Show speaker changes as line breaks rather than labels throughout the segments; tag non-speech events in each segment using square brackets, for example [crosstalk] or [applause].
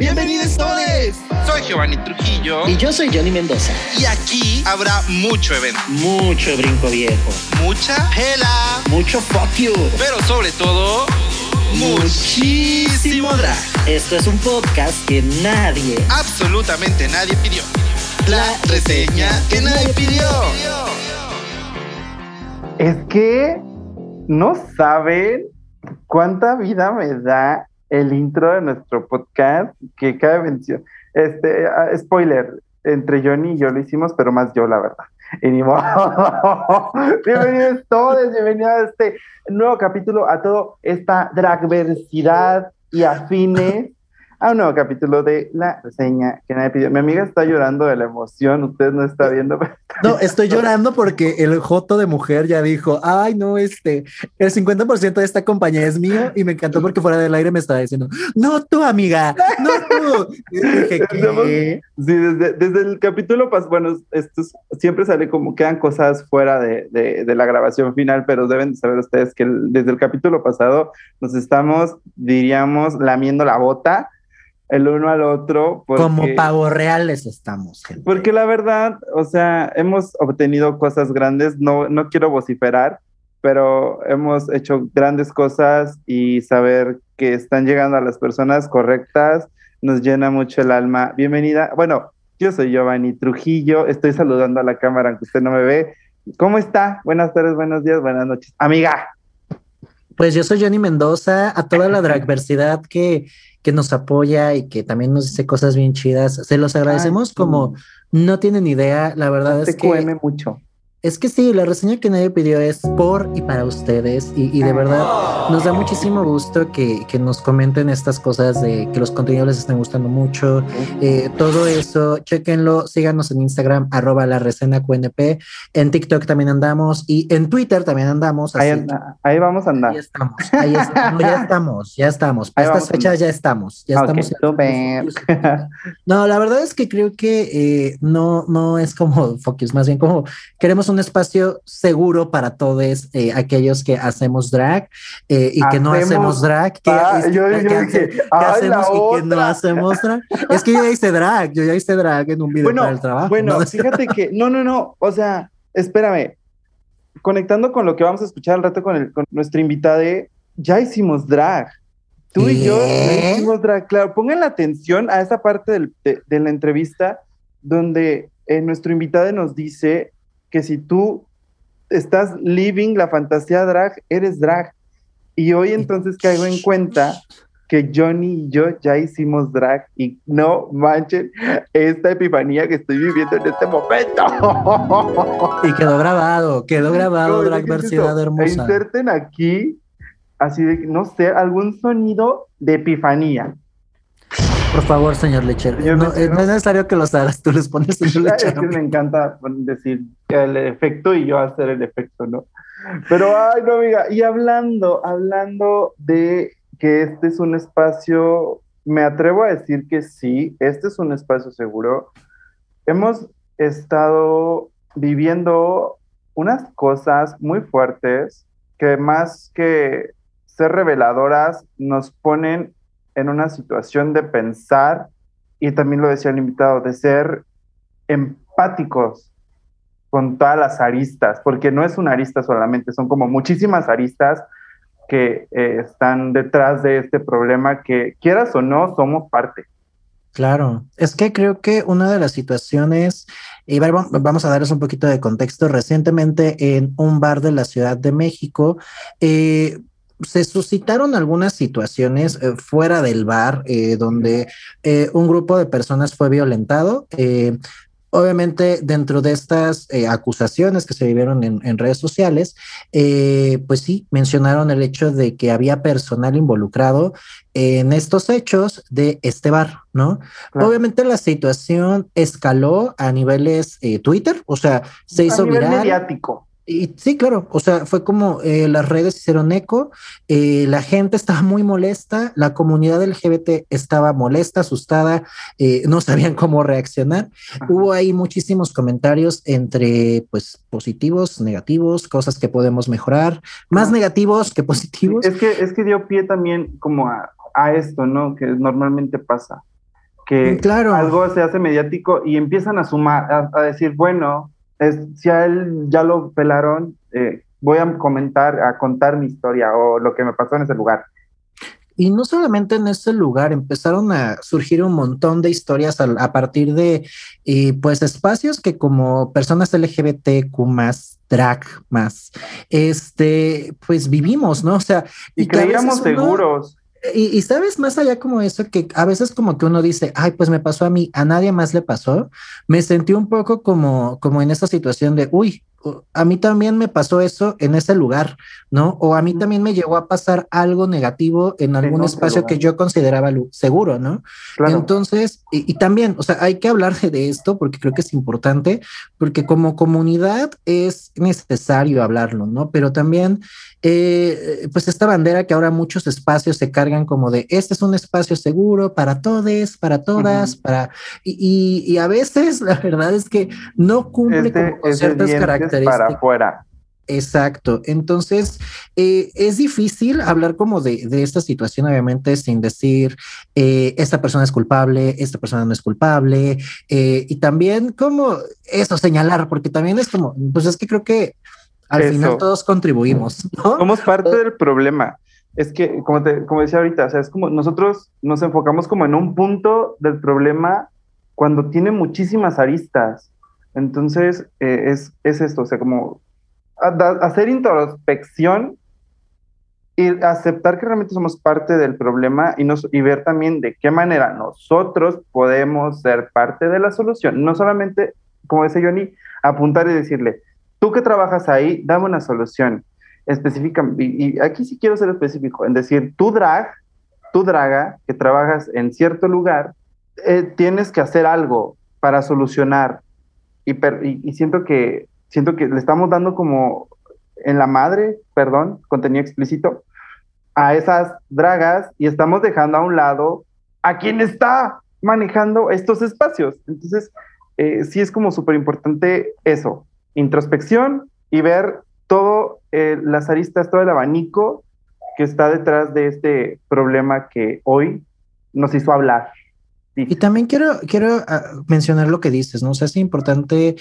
Bienvenidos todos.
Soy Giovanni Trujillo.
Y yo soy Johnny Mendoza.
Y aquí habrá mucho evento.
Mucho brinco viejo.
Mucha pela.
Mucho fuck you.
Pero sobre todo, muchísimo drag.
Esto es un podcast que nadie,
absolutamente nadie pidió. La reseña que nadie pidió.
Es que no saben cuánta vida me da el intro de nuestro podcast que cabe mención. Este, ah, spoiler, entre Johnny y yo lo hicimos, pero más yo, la verdad. Y [laughs] bienvenidos todos, bienvenidos a este nuevo capítulo, a toda esta dragversidad y afines a un nuevo capítulo de la reseña que nadie pidió. Mi amiga está llorando de la emoción, usted no está viendo.
No, estoy llorando porque el Joto de mujer ya dijo, ay, no, este, el 50% de esta compañía es mío y me encantó porque fuera del aire me estaba diciendo, no tú, amiga, no tú. [laughs]
Sí, desde, desde el capítulo, pues, bueno, esto siempre sale como quedan cosas fuera de, de, de, la grabación final, pero deben saber ustedes que desde el capítulo pasado nos estamos, diríamos, lamiendo la bota el uno al otro.
Como pavos reales estamos. Gente.
Porque la verdad, o sea, hemos obtenido cosas grandes, no, no quiero vociferar, pero hemos hecho grandes cosas y saber que están llegando a las personas correctas nos llena mucho el alma. Bienvenida. Bueno, yo soy Giovanni Trujillo, estoy saludando a la cámara aunque usted no me ve. ¿Cómo está? Buenas tardes, buenos días, buenas noches. Amiga.
Pues yo soy Johnny Mendoza, a toda la [laughs] dragversidad que que nos apoya y que también nos dice cosas bien chidas. Se los agradecemos como no tienen idea. La verdad es que...
mucho.
Es que sí, la reseña que nadie pidió es por y para ustedes y, de verdad nos da muchísimo gusto que, nos comenten estas cosas de que los contenidos les estén gustando mucho, eh, todo eso, chequenlo, síganos en Instagram, arroba la reseña QNP, en TikTok también andamos y en Twitter también andamos.
ahí, ahí, vamos a andar.
Ahí estamos, ahí [laughs] estamos, ya estamos, ya estamos, para estas fechas ya estamos, ya estamos. no, la verdad es que creo que eh, no, no es como Focus, más bien como queremos un espacio seguro para todos eh, aquellos que hacemos drag eh, y que no hacemos drag. Que,
ah, yo, dije,
hacemos y que no hacemos drag. Es que yo ya hice drag, yo ya hice drag en un video
bueno,
para el trabajo.
Bueno, fíjate que, no, no, no, o sea, espérame, conectando con lo que vamos a escuchar al rato con, el, con nuestra invitada, ya hicimos drag. Tú y yo hicimos drag, claro. Pongan la atención a esa parte del, de, de, la entrevista donde eh, nuestro invitado nos dice que si tú estás living la fantasía drag, eres drag. Y hoy entonces caigo en cuenta que Johnny y yo ya hicimos drag y no manchen esta epifanía que estoy viviendo en este momento.
Y quedó grabado, quedó grabado, drag versidad hermosa. E
inserten aquí, así de, no sé, algún sonido de epifanía.
Por favor, señor lechero. No, no, es necesario que los hagas, tú les pones [laughs]
señor lechero. Es que me encanta decir el efecto y yo hacer el efecto, ¿no? Pero, ay, no, amiga, y hablando, hablando de que este es un espacio, me atrevo a decir que sí, este es un espacio seguro. Hemos estado viviendo unas cosas muy fuertes que más que ser reveladoras nos ponen en una situación de pensar, y también lo decía el invitado, de ser empáticos con todas las aristas, porque no es una arista solamente, son como muchísimas aristas que eh, están detrás de este problema que quieras o no, somos parte.
Claro, es que creo que una de las situaciones, y vamos a darles un poquito de contexto, recientemente en un bar de la Ciudad de México, eh, se suscitaron algunas situaciones eh, fuera del bar eh, donde eh, un grupo de personas fue violentado. Eh, obviamente, dentro de estas eh, acusaciones que se vivieron en, en redes sociales, pues sí, mencionaron el hecho de que había personal involucrado en estos hechos de este bar, ¿no? Claro. Obviamente la situación escaló a niveles Twitter, o sea, se hizo
nivel
viral.
mediático.
Y sí, claro, o sea, fue como eh, las redes hicieron eco, eh, la gente [laughs] estaba muy molesta, la comunidad LGBT estaba molesta, asustada, eh, no sabían cómo reaccionar. Ajá. Hubo ahí muchísimos comentarios entre, pues, positivos, negativos, cosas que podemos mejorar, más Ajá. negativos que positivos.
Es que, es que dio pie también como a, a esto, ¿no? Que normalmente pasa. que
Claro.
algo se hace mediático y empiezan a sumar, a, a decir, bueno, es, si a él ya lo pelaron, eh, voy a comentar, a contar mi historia o lo que me pasó en ese lugar.
Y no solamente en ese lugar, empezaron a surgir un montón de historias a, a partir de, eh, pues, espacios que como personas LGBTQ más, drag más, este, pues vivimos, ¿no? O sea,
Y,
veces
creíamos
uno-
seguros.
Y, sabes, más allá como eso, que a veces como que uno dice, ay, pues me pasó a mí, a nadie más le pasó, me sentí un poco como, como en esa situación de, uy, a mí también me pasó eso en ese lugar, ¿no? O a mí también me llegó a pasar algo negativo en algún espacio que yo consideraba seguro, ¿no?
Claro.
Entonces, y, y también, o sea, hay que hablar de- esto porque creo que es importante, porque como comunidad es necesario hablarlo, ¿no? Pero también, eh, pues esta bandera que ahora muchos espacios se cargan como de, este es un espacio seguro para todos, para todas, para... Y, y- y a veces la verdad es que no cumple
Este
con ciertas
dientes para afuera.
Exacto. Entonces, eh, es difícil hablar como de, de esta situación, obviamente, sin decir eh, esta persona es culpable, esta persona no es culpable, eh, y también como eso, señalar, porque también es como, pues es que creo que al
Eso.
final todos contribuimos, ¿no?
Somos parte del problema. Es que, como, te, como decía ahorita, o sea, es como nosotros nos enfocamos como en un punto del problema cuando tiene muchísimas aristas. Entonces, eh, es, es esto, o sea, como hacer introspección y aceptar que realmente somos parte del problema y, nos, y ver también de qué manera nosotros podemos ser parte de la solución. No solamente, como dice Johnny, apuntar y decirle, tú que trabajas ahí, dame una solución específica. Y, y aquí sí quiero ser específico, en decir, tú drag, tú draga, que trabajas en cierto lugar, eh, tienes que hacer algo para solucionar. Y, per- y, siento que siento que le estamos dando como en la madre, perdón, contenido explícito, a esas dragas y estamos dejando a un lado a quien está manejando estos espacios. Entonces, eh, sí es como súper importante eso, introspección y ver todo eh, las aristas, todo el abanico que está detrás de este problema que hoy nos hizo hablar.
Y también quiero, quiero ah, mencionar lo que dices, ¿no? O sea, es importante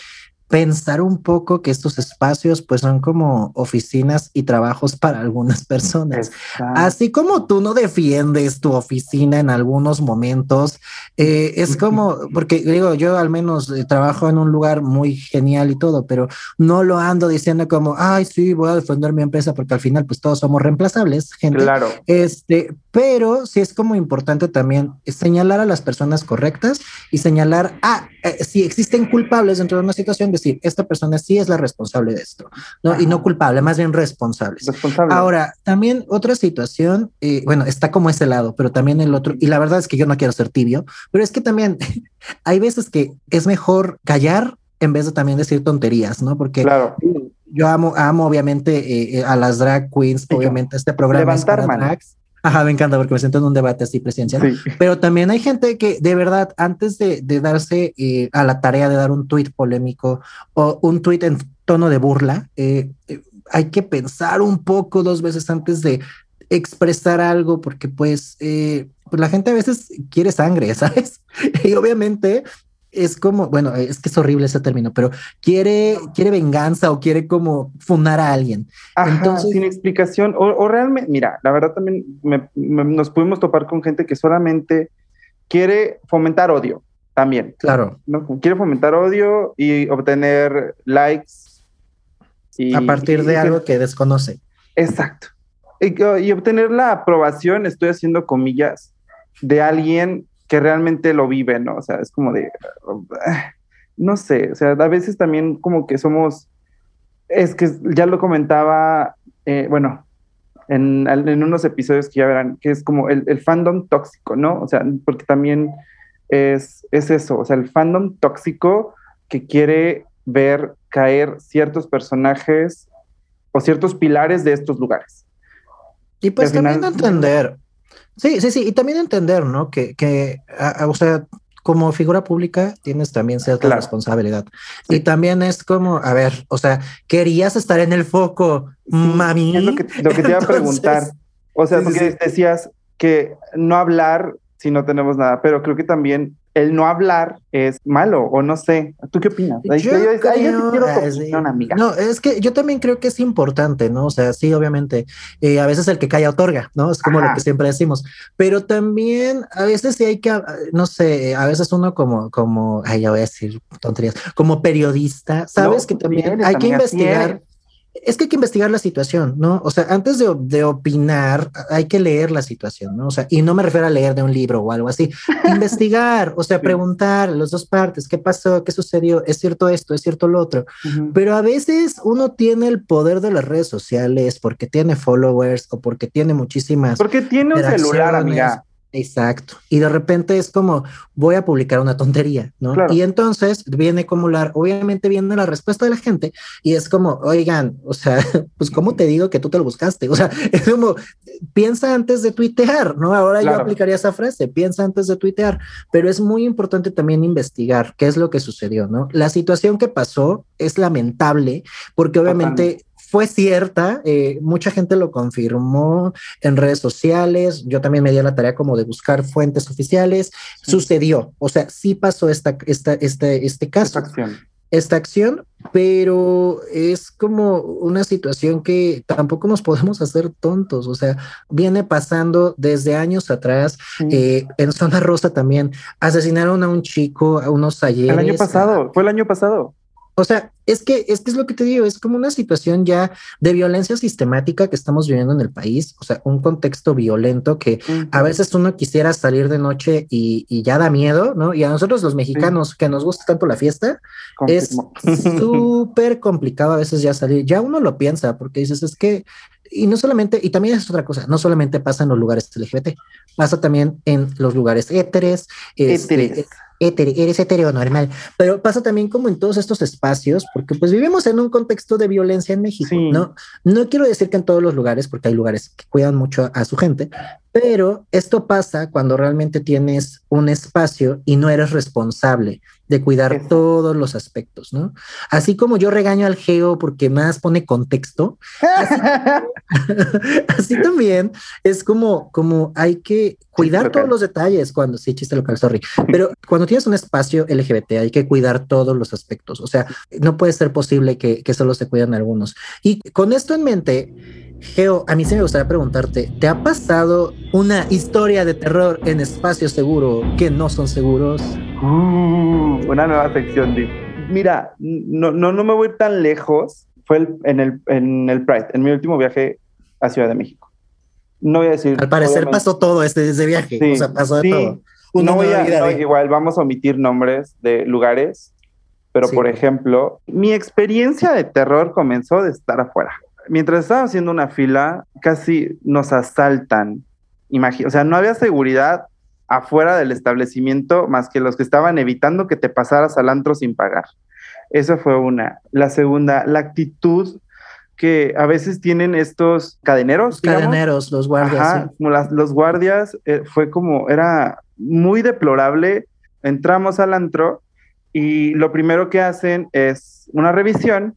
pensar un poco que estos espacios pues son como oficinas y trabajos para algunas personas.
Exacto.
Así como tú no defiendes tu oficina en algunos momentos, eh, es como, [laughs] porque digo, yo al menos eh, trabajo en un lugar muy genial y todo, pero no lo ando diciendo como, ay, sí, voy a defender mi empresa porque al final pues todos somos reemplazables, gente.
Claro.
Este, pero sí es como importante también señalar a las personas correctas y señalar, ah, eh, si existen culpables dentro de una situación, decir, esta persona sí es la responsable de esto, ¿no? Y no culpable, más bien responsables.
Responsable.
Ahora, también otra situación, eh, bueno, está como ese lado, pero también el otro, y la verdad es que yo no quiero ser tibio, pero es que también [laughs] hay veces que es mejor callar en vez de también decir tonterías, ¿no? Porque
claro.
yo amo, amo obviamente eh, eh, a las drag queens,
yo.
obviamente este programa es
Levantar
para
mano.
drags. Ajá, me encanta porque me siento en un debate así presidencial.
Sí.
Pero también hay gente que de verdad, antes de, de darse eh, a la tarea de dar un tuit polémico o un tuit en tono de burla, eh, eh, hay que pensar un poco dos veces antes de expresar algo, porque pues, pues la gente a veces quiere sangre, [laughs] ¿sabes? Y obviamente es como, bueno, es que es horrible ese término, pero quiere, quiere venganza o quiere como funar a alguien.
Ajá,
Entonces-
sin explicación. O, o realmente, mira, la verdad también me- me- nos pudimos topar con gente que solamente quiere fomentar odio también,
Claro,
¿no? Quiere fomentar odio y obtener likes. Y,
a partir de
y-
algo que desconoce.
Exacto. Y, y obtener la aprobación, estoy haciendo comillas, de alguien que realmente lo vive, ¿no? O sea, es como de, [sighs] no sé, o sea, a veces también como que somos, es que ya lo comentaba, eh, bueno, en, en unos episodios que ya verán, que es como el, el fandom tóxico, ¿no? O sea, porque también es, es eso, o sea, el fandom tóxico que quiere ver caer ciertos personajes o ciertos pilares de estos lugares.
Y pues
al final-
también entender. Sí, sí, sí, y también entender, ¿no? Que, que a- a- o sea, como figura pública tienes también cierta
Claro.
responsabilidad.
Sí.
Y también es como, a ver, o sea, querías estar en el foco,
Sí,
mami.
Es lo que, lo que te iba a
Entonces,
preguntar. O sea,
sí,
porque decías que no hablar si no tenemos nada, pero creo que también el no hablar es malo o no sé. ¿Tú qué opinas? Ahí-
Yo
ahí- ahí yo sí
creo-
quiero tu
sí.
opinión, amiga.
No, es que yo también creo que es importante, ¿no? O sea, sí, obviamente, eh, a veces el que calla otorga, ¿no? Es como
Ajá.
lo que siempre decimos, pero también a veces sí hay que, ah, no sé, a veces uno como, como, ay, ya voy a decir tonterías, como periodista, sabes
No,
que también
eres,
hay que investigar.
eres.
Es que hay que investigar la situación, ¿no? O sea, antes de, de opinar, hay que leer la situación, ¿no? O sea, y no me refiero a leer de un libro o algo así, [laughs] investigar, o sea,
Sí.
preguntar las dos partes, ¿qué pasó? ¿Qué sucedió? ¿Es cierto esto? ¿Es cierto lo otro? Pero a veces uno tiene el poder de las redes sociales porque tiene followers o porque tiene muchísimas.
Porque tiene un celular, amiga.
Exacto. Y de repente es como, voy a publicar una tontería, ¿no?
Claro.
Y entonces viene como la, obviamente viene la respuesta de la gente y es como, oigan, o sea, [laughs] pues ¿cómo te digo que tú te lo buscaste? O sea, [laughs] es como, piensa antes de tuitear, ¿no? Ahora yo aplicaría esa frase, piensa antes de tuitear, pero es muy importante también investigar qué es lo que sucedió, ¿no? La situación que pasó es lamentable porque obviamente fue cierta, eh, mucha gente lo confirmó en redes sociales, yo también me di a la tarea como de buscar fuentes oficiales,
Sí.
sucedió, o sea, sí pasó esta, esta, este, este caso,
acción.
esta acción, pero es como una situación que tampoco nos podemos hacer tontos, o sea, viene pasando desde años atrás,
Sí.
eh, en Zona Rosa también, asesinaron a un chico, a unos ayeres.
el año pasado, fue el año pasado.
O sea, es que, es que es lo que te digo, es como una situación ya de violencia sistemática que estamos viviendo en el país, o sea, un contexto violento que a veces uno quisiera salir de noche y, y ya da miedo, ¿no? Y a nosotros los mexicanos que nos gusta tanto la fiesta, es [laughs] súper complicado a veces ya salir, ya uno lo piensa porque dices, es que, y no solamente, y también es otra cosa, no solamente pasa en los lugares LGBT, pasa también en los lugares éteres, este, Hétero, eres hetero normal, pero pasa también como en todos estos espacios, porque pues vivimos en un contexto de violencia en México,
Sí.
¿no? No quiero decir que en todos los lugares, porque hay lugares que cuidan mucho a su gente, pero esto pasa cuando realmente tienes un espacio y no eres responsable de cuidar todos los aspectos, ¿no? Así como yo regaño al geo porque más pone contexto, así [laughs] también es como, como hay que cuidar todos los detalles cuando, sí, chiste local, sorry, pero cuando tienes un espacio LGBT hay que cuidar todos los aspectos, o sea, no puede ser posible que, que solo se cuidan algunos. Y con esto en mente, Geo, a mí sí me gustaría preguntarte, ¿te ha pasado una historia de terror en espacio seguro que no son seguros?
Uh, una nueva sección de. Mira, no, no, no me voy tan lejos. Fue el- en, el, en el Pride, en mi último viaje a Ciudad de México. No voy a decir.
Al parecer
obviamente-
pasó todo este, ese viaje,
Sí,
o sea, pasó de
sí.
todo. Una
no voy a, no, igual vamos a omitir nombres de lugares, pero
Sí.
por ejemplo, mi experiencia de terror comenzó de estar afuera. Mientras estaba haciendo una fila, casi nos asaltan. Imagi- o sea, no había seguridad afuera del establecimiento más que los que estaban evitando que te pasaras al antro sin pagar. Eso fue una. La segunda, la actitud que a veces tienen estos cadeneros. digamos.
Cadeneros, los guardias.
Ajá,
sí.
las, los guardias, eh, fue como, era muy deplorable. Entramos al antro y lo primero que hacen es una revisión,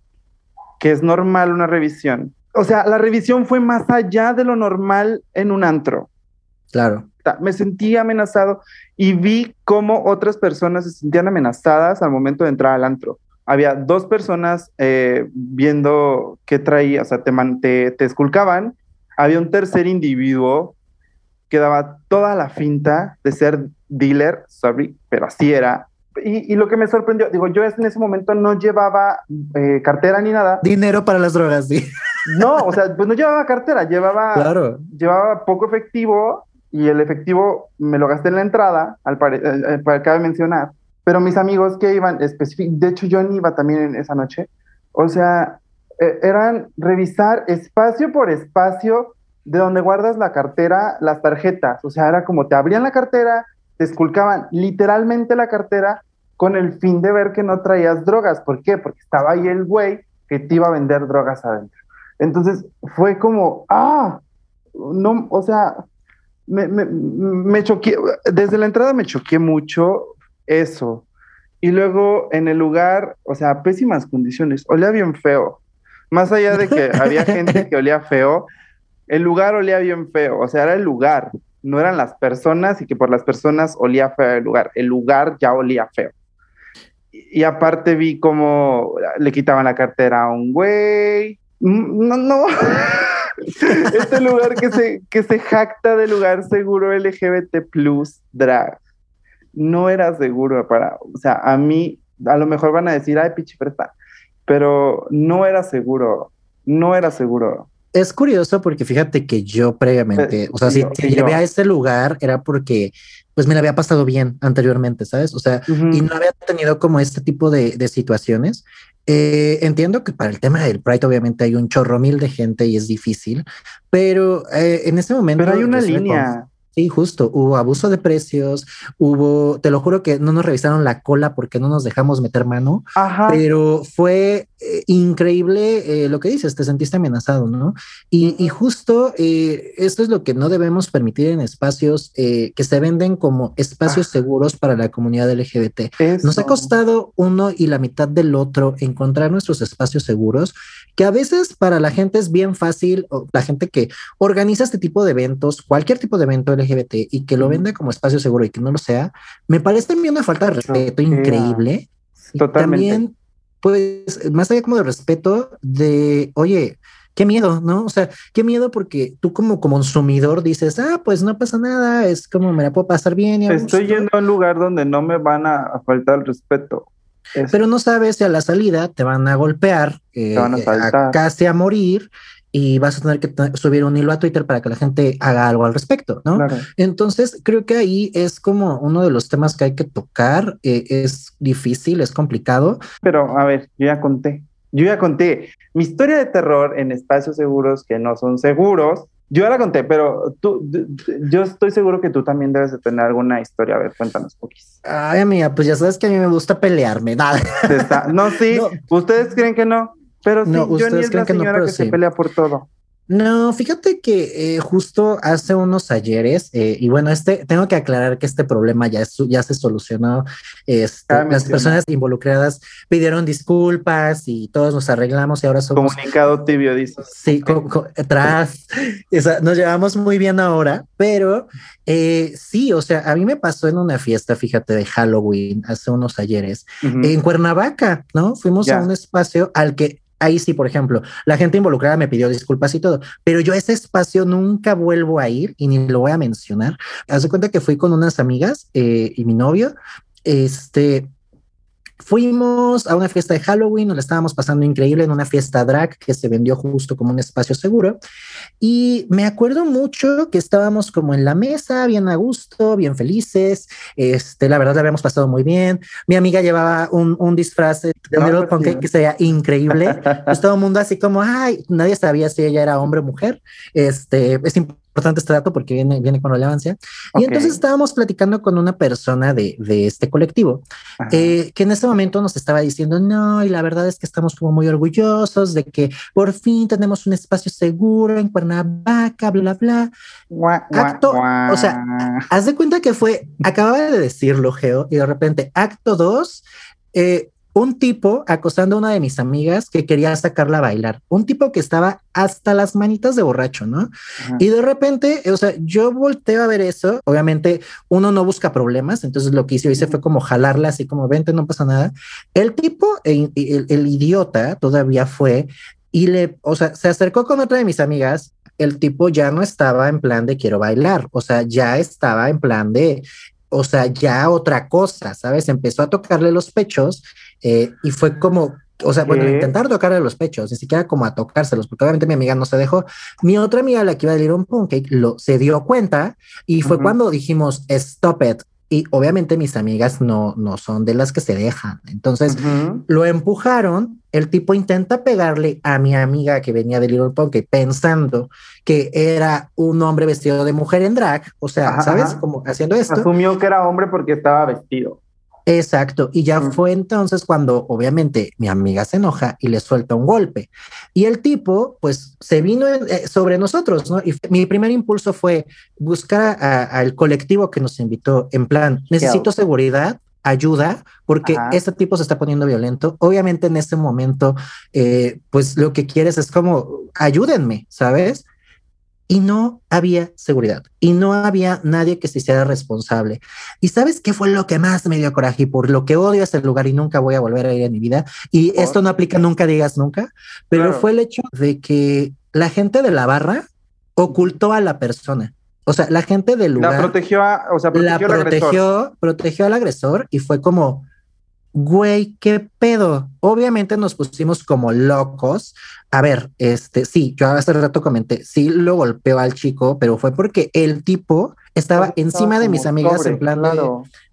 que es normal una revisión. O sea, la revisión fue más allá de lo normal en un antro.
Claro.
Me sentí amenazado y vi cómo otras personas se sentían amenazadas al momento de entrar al antro. Había dos personas eh, viendo qué traía, o sea, te, man- te, te esculcaban. Había un tercer individuo que daba toda la finta de ser dealer, sorry, pero así era. Y, y lo que me sorprendió, digo, yo en ese momento no llevaba eh, cartera ni nada.
Dinero para las drogas, sí.
No, o sea, pues no llevaba cartera, llevaba
Claro.
llevaba poco efectivo y el efectivo me lo gasté en la entrada, al pare- eh, eh, cabe mencionar. Pero mis amigos que iban, de hecho yo ni iba también en esa noche, o sea, eh, eran revisar espacio por espacio de donde guardas la cartera, las tarjetas. O sea, era como te abrían la cartera, te esculcaban literalmente la cartera con el fin de ver que no traías drogas. ¿Por qué? Porque estaba ahí el güey que te iba a vender drogas adentro. Entonces fue como, ah, no, o sea, me, me, me choqué, desde la entrada me choqué mucho eso. Y luego en el lugar, o sea, pésimas condiciones, olía bien feo. Más allá de que había [laughs] gente que olía feo, el lugar olía bien feo, o sea, era el lugar. No eran las personas y que por las personas olía feo el lugar, el lugar ya olía feo. Y, aparte vi cómo le quitaban la cartera a un güey. Mm, No, no. [laughs] este lugar que se, que se jacta de lugar seguro LGBT plus drag. No era seguro para, o sea, a mí, a lo mejor van a decir, ay, pichi fresa, pero no era seguro, no era seguro.
Es curioso porque fíjate que yo previamente,
Eh,
o sea, si te llevé a este lugar era porque pues me la había pasado bien anteriormente, ¿sabes? O sea, y no había tenido como este tipo de, de situaciones. Eh, entiendo que para el tema del Pride obviamente hay un chorro mil de gente y es difícil, pero eh, en ese momento...
Pero hay una línea.
Sí, justo, hubo abuso de precios, hubo, te lo juro que no nos revisaron la cola porque no nos dejamos meter mano,
Ajá.
pero fue eh, increíble eh, lo que dices, te sentiste amenazado, ¿no? Y, y justo eh, esto es lo que no debemos permitir en espacios eh, que se venden como espacios seguros para la comunidad LGBT. Nos ha
Eso.
costado uno y la mitad del otro encontrar nuestros espacios seguros, que a veces para la gente es bien fácil, o la gente que organiza este tipo de eventos, cualquier tipo de evento LGBT y que lo
Ujú.
vende como espacio seguro y que no lo sea, me parece a mí una falta de respeto increíble. Y
Totalmente.
también, pues, más allá como de respeto, de, oye, qué miedo, ¿no? O sea, qué miedo porque tú como, consumidor dices, ah, pues no pasa nada, es como me la puedo pasar bien. Y a
Estoy
gusto".
yendo a un lugar donde no me van a, a faltar el respeto. Es-
pero no sabes si a la salida te van a golpear, eh,
Te van a
eh,
saltar.
casi a morir y vas a tener que subir un hilo a Twitter para que la gente haga algo al respecto, ¿no?
claro.
Entonces, creo que ahí es como uno de los temas que hay que tocar. eh, es difícil, es complicado.
Pero a ver, yo ya conté. Yo ya conté. Mi historia de terror en espacios seguros que no son seguros. Yo ya la conté, pero tú, yo estoy seguro que tú también debes de tener alguna historia. A ver, cuéntanos, Pokis.
Ay, amiga, pues ya sabes que a mí me gusta pelearme. [laughs] Nada.
Está- No, sí,
No.
ustedes creen que no, pero sí,
No,
Johnny
ustedes
es la
que no,
que se pelea por todo.
No, fíjate que eh, justo hace unos ayeres, eh, y bueno, este tengo que aclarar que este problema ya, es- ya se solucionó. Este,
Ah,
las personas involucradas pidieron disculpas y todos nos arreglamos y ahora somos
Comunicado tibio, dices.
Sí, co- co- sea, nos llevamos muy bien ahora, pero eh, sí, o sea, a mí me pasó en una fiesta, fíjate, de Halloween hace unos ayeres,
Ujú.
en Cuernavaca, ¿no? Fuimos
Ya.
a un espacio al que ahí sí, por ejemplo, la gente involucrada me pidió disculpas y todo, pero yo a ese espacio nunca vuelvo a ir y ni lo voy a mencionar. Haz cuenta que fui con unas amigas eh, y mi novio, este, Fuimos a una fiesta de Halloween, nos la estábamos pasando increíble en una fiesta drag que se vendió justo como un espacio seguro. Y me acuerdo mucho que estábamos como en la mesa, bien a gusto, bien felices. Este, la verdad, la habíamos pasado muy bien. Mi amiga llevaba un, un disfraz de
No,
Little
pues
Pancake
sí.
que sería increíble. [laughs] Pues todo el mundo así como, ay, nadie sabía si ella era hombre o mujer. Este, es importante este dato porque viene, viene con relevancia. Y
Ok.
entonces estábamos platicando con una persona de, de este colectivo eh, que en ese momento nos estaba diciendo, no, y la verdad es que estamos como muy orgullosos de que por fin tenemos un espacio seguro en Cuernavaca, bla, bla.
Guá, guá,
acto- o sea, Haz de cuenta que fue, acababa de decirlo, Geo, y de repente, acto dos, eh, un tipo acosando a una de mis amigas que quería sacarla a bailar, un tipo que estaba hasta las manitas de borracho, ¿no?
Ajá.
Y de repente, o sea, yo volteo a ver eso. Obviamente, uno no busca problemas. Entonces, lo que hice, hice fue como jalarla así como vente, no pasa nada. El tipo, el, el- el idiota, todavía fue y le, o sea, se acercó con otra de mis amigas. El tipo ya no estaba en plan de quiero bailar, o sea, ya estaba en plan de, o sea, ya otra cosa, ¿sabes? Empezó a tocarle los pechos eh, y fue como, o sea, bueno,
¿Qué?
intentar tocarle los pechos, ni siquiera como a tocárselos, porque obviamente mi amiga no se dejó. Mi otra amiga, la que iba a Little Pancake, lo, se dio cuenta y fue
Ujú.
cuando dijimos, stop it. Y obviamente mis amigas no, no son de las que se dejan. Entonces
Ujú.
lo empujaron. El tipo intenta pegarle a mi amiga que venía de Little Pancake pensando que era un hombre vestido de mujer en drag. O sea,
Ajá,
¿sabes?
ajá.
Como haciendo esto.
Asumió que era hombre porque estaba vestido.
Exacto. Y ya
Mm.
fue entonces cuando obviamente mi amiga se enoja y le suelta un golpe. Y el tipo, pues, se vino eh, sobre nosotros, ¿no? Y mi primer impulso fue buscar a- al colectivo que nos invitó en plan, necesito seguridad, ayuda, porque
Ajá.
este tipo se está poniendo violento. Obviamente en ese momento, eh, pues lo que quieres es como, ayúdenme, ¿sabes? Y no había seguridad y no había nadie que se hiciera responsable. ¿Y sabes qué fue lo que más me dio coraje y por lo que odio ese lugar y nunca voy a volver a ir en mi vida? Y esto no aplica nunca digas nunca, pero
Claro.
fue el hecho de que la gente de la barra ocultó a la persona. O sea, la gente del lugar
La protegió, a, o sea,
la
protegió agresor.
protegió, protegió al agresor y fue como, güey, qué pedo. Obviamente nos pusimos como locos. A ver, este, sí, yo hace rato comenté, sí lo golpeó al chico, pero fue porque el tipo estaba
Estaba
encima de mis amigas en plan de.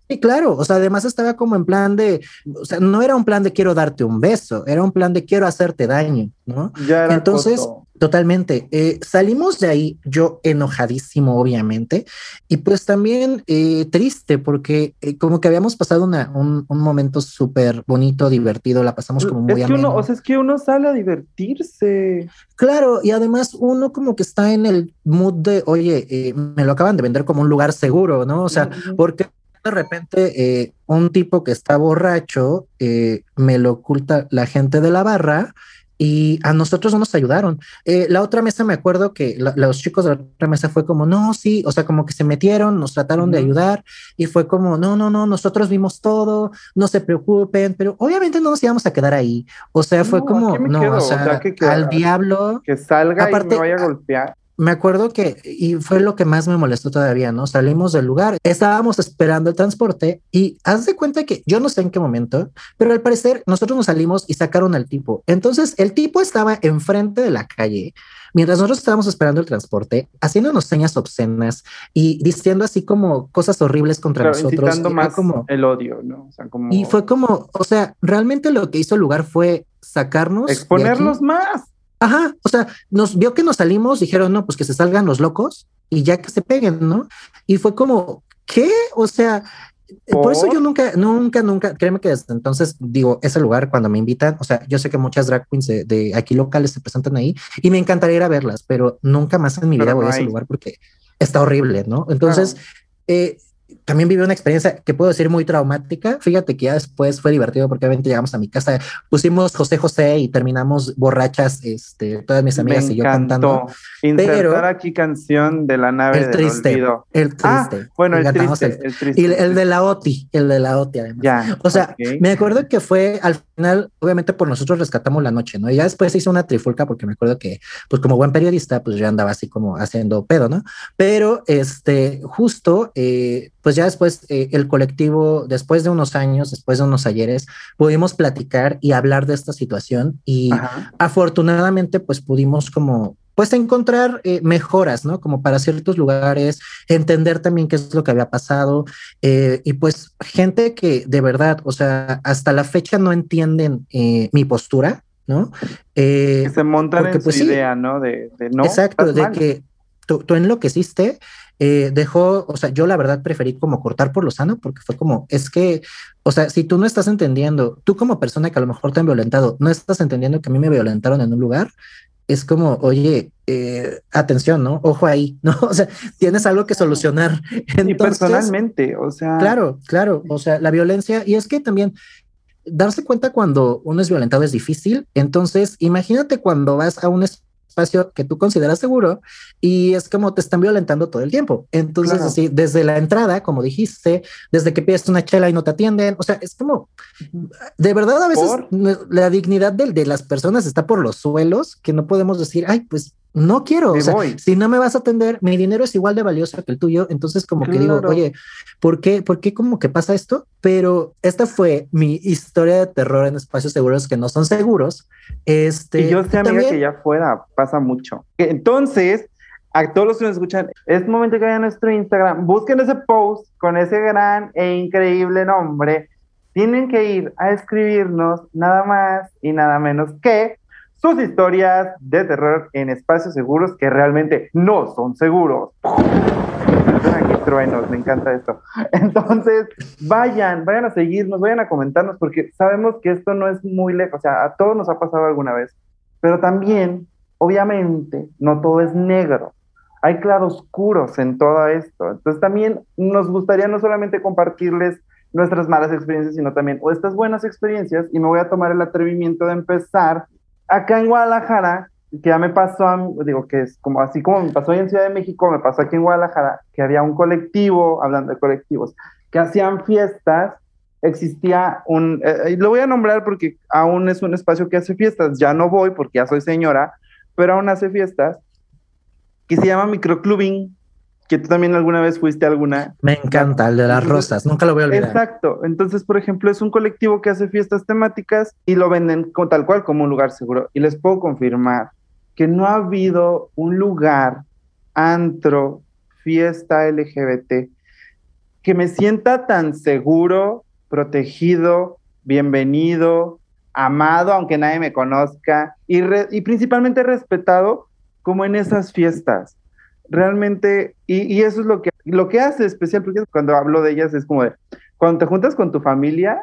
Sí, claro. O sea, además estaba como en plan de, o sea, no era un plan de quiero darte un beso, era un plan de quiero hacerte daño, ¿no?
Ya era
Entonces. Totalmente. eh, salimos de ahí, yo enojadísimo, obviamente, y pues también eh, triste, porque eh, como que habíamos pasado una, un, un momento súper bonito, divertido, la pasamos como muy
es que uno, o sea, es que uno sale a divertirse.
Claro, y además uno como que está en el mood de, oye, eh, me lo acaban de vender como un lugar seguro, ¿no? O sea, porque de repente eh, un tipo que está borracho eh, me lo oculta la gente de la barra y a nosotros no nos ayudaron. Eh, la otra mesa me acuerdo que la- los chicos de la otra mesa fue como, no, sí, o sea, como que se metieron, nos trataron de ayudar y fue como, no, no, no, nosotros vimos todo, no se preocupen, pero obviamente no nos íbamos a quedar ahí. O sea, fue
No,
como, no, o
o
sea,
sea, que- que-
al diablo.
Que salga
Aparte,
y me vaya a golpear.
Me acuerdo que, y fue lo que más me molestó todavía, ¿no? Salimos del lugar, estábamos esperando el transporte y haz de cuenta que yo no sé en qué momento, pero al parecer nosotros nos salimos y sacaron al tipo. Entonces el tipo estaba enfrente de la calle mientras nosotros estábamos esperando el transporte, haciéndonos señas obscenas y diciendo así como cosas horribles contra nosotros. Y
más
como,
el odio, ¿no? O sea, como
y fue como, o sea, realmente lo que hizo el lugar fue sacarnos.
exponerlos más.
Ajá, o sea, nos vio que nos salimos, dijeron, no, pues que se salgan los locos y ya que se peguen, ¿no? Y fue como, ¿qué? O sea, por, eso
¿Por?
yo nunca, nunca, nunca, créeme que desde entonces digo, ese lugar cuando me invitan, o sea, yo sé que muchas drag queens de, de aquí locales se presentan ahí y me encantaría ir a verlas, pero nunca más en mi
Pero
vida voy
no
a ese lugar porque está horrible, ¿no? Entonces,
Claro.
eh, también viví una experiencia que puedo decir muy traumática. Fíjate que ya después fue divertido porque obviamente llegamos a mi casa, pusimos José José y terminamos borrachas, este, todas mis amigas
me
y yo cantando.
Insertar
pero-
aquí canción de la nave
El
del
triste,
olvido.
el
Ah,
triste.
bueno, el triste,
el-
el triste.
y el, el de la OTI, el de la OTI además.
Ya.
O sea, me acuerdo que fue al final, obviamente por nosotros rescatamos la noche, ¿no? Y ya después se hizo una trifulca porque me acuerdo que, pues como buen periodista, pues yo andaba así como haciendo pedo, ¿no? Pero este, justo, eh, pues ya después eh, el colectivo, después de unos años, después de unos ayeres, pudimos platicar y hablar de esta situación y
Ajá.
afortunadamente pues pudimos como pues encontrar eh, mejoras, ¿no? Como para ciertos lugares, entender también qué es lo que había pasado eh, y pues gente que de verdad, o sea, hasta la fecha no entienden eh, mi postura, ¿no? Eh,
Que se montan
porque,
en
pues,
su
sí.
idea, ¿no? De, de no.
Exacto, de
mal.
que tú, tú enloqueciste, eh, dejó, o sea, yo la verdad preferí como cortar por lo sano, porque fue como, es que, o sea, si tú no estás entendiendo, tú como persona que a lo mejor te han violentado, no estás entendiendo que a mí me violentaron en un lugar, es como, oye, eh, atención, ¿no? Ojo ahí, [laughs] ¿no? O sea, tienes algo que solucionar.
Y
Entonces,
personalmente, o sea.
Claro, claro. O sea, la violencia, y es que también darse cuenta cuando uno es violentado es difícil. Entonces, imagínate cuando vas a un espacio que tú consideras seguro y es como te están violentando todo el tiempo. Entonces,
Claro.
así, desde la entrada, como dijiste, desde que pides una chela y no te atienden, o sea, es como, de verdad, a veces
¿Por?
la dignidad de, de las personas está por los suelos, que no podemos decir, ay, pues no quiero,
Me
o sea, si no me vas a atender, mi dinero es igual de valioso que el tuyo, entonces como que digo, oye, ¿por qué, ¿por qué como que pasa esto? Pero esta fue mi historia de terror en espacios seguros que no son seguros. Este,
Y yo sé, amiga,
también-
que ya fuera pasa mucho. Entonces, a todos los que nos escuchan, es momento que vayan a nuestro Instagram, busquen ese post con ese gran e increíble nombre. Tienen que ir a escribirnos nada más y nada menos que sus historias de terror en espacios seguros que realmente no son seguros. Aquí truenos, me encanta esto. Entonces, vayan, vayan a seguirnos, vayan a comentarnos, porque sabemos que esto no es muy lejos, o sea, a todos nos ha pasado alguna vez, pero también, obviamente, no todo es negro. Hay claroscuros en todo esto. Entonces, también nos gustaría no solamente compartirles nuestras malas experiencias, sino también o estas buenas experiencias, y me voy a tomar el atrevimiento de empezar acá en Guadalajara que ya me pasó, a digo que es como así como me pasó en Ciudad de México, me pasó aquí en Guadalajara, que había un colectivo, hablando de colectivos, que hacían fiestas, existía un, eh, lo voy a nombrar porque aún es un espacio que hace fiestas, ya no voy porque ya soy señora, pero aún hace fiestas, que se llama microclubing, que tú también alguna vez fuiste a alguna.
Me encanta, el de las rosas, nunca lo voy a olvidar.
Exacto, entonces, por ejemplo, es un colectivo que hace fiestas temáticas y lo venden como, tal cual como un lugar seguro. Y les puedo confirmar que no ha habido un lugar, antro, fiesta LGBT, que me sienta tan seguro, protegido, bienvenido, amado, aunque nadie me conozca, y, y principalmente respetado como en esas fiestas. Realmente, y, y, eso es lo que, lo que hace especial, porque cuando hablo de ellas es como de, cuando te juntas con tu familia,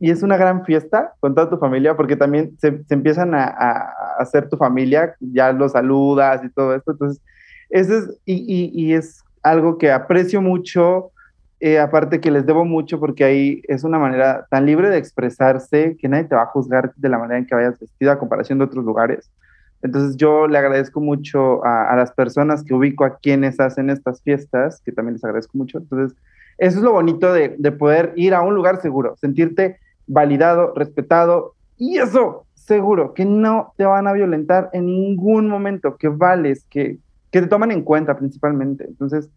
y es una gran fiesta con toda tu familia, porque también se, se empiezan a, a, hacer tu familia, ya los saludas y todo esto, entonces, eso es, y, y, y es algo que aprecio mucho, eh, aparte que les debo mucho porque ahí es una manera tan libre de expresarse que nadie te va a juzgar de la manera en que vayas vestida a comparación de otros lugares. Entonces yo le agradezco mucho a, a, las personas que ubico a quienes hacen estas fiestas, que también les agradezco mucho. Entonces, eso es lo bonito de, de poder ir a un lugar seguro, sentirte validado, respetado y eso, seguro, que no te van a violentar en ningún momento, que vales, que, que te toman en cuenta principalmente. Entonces,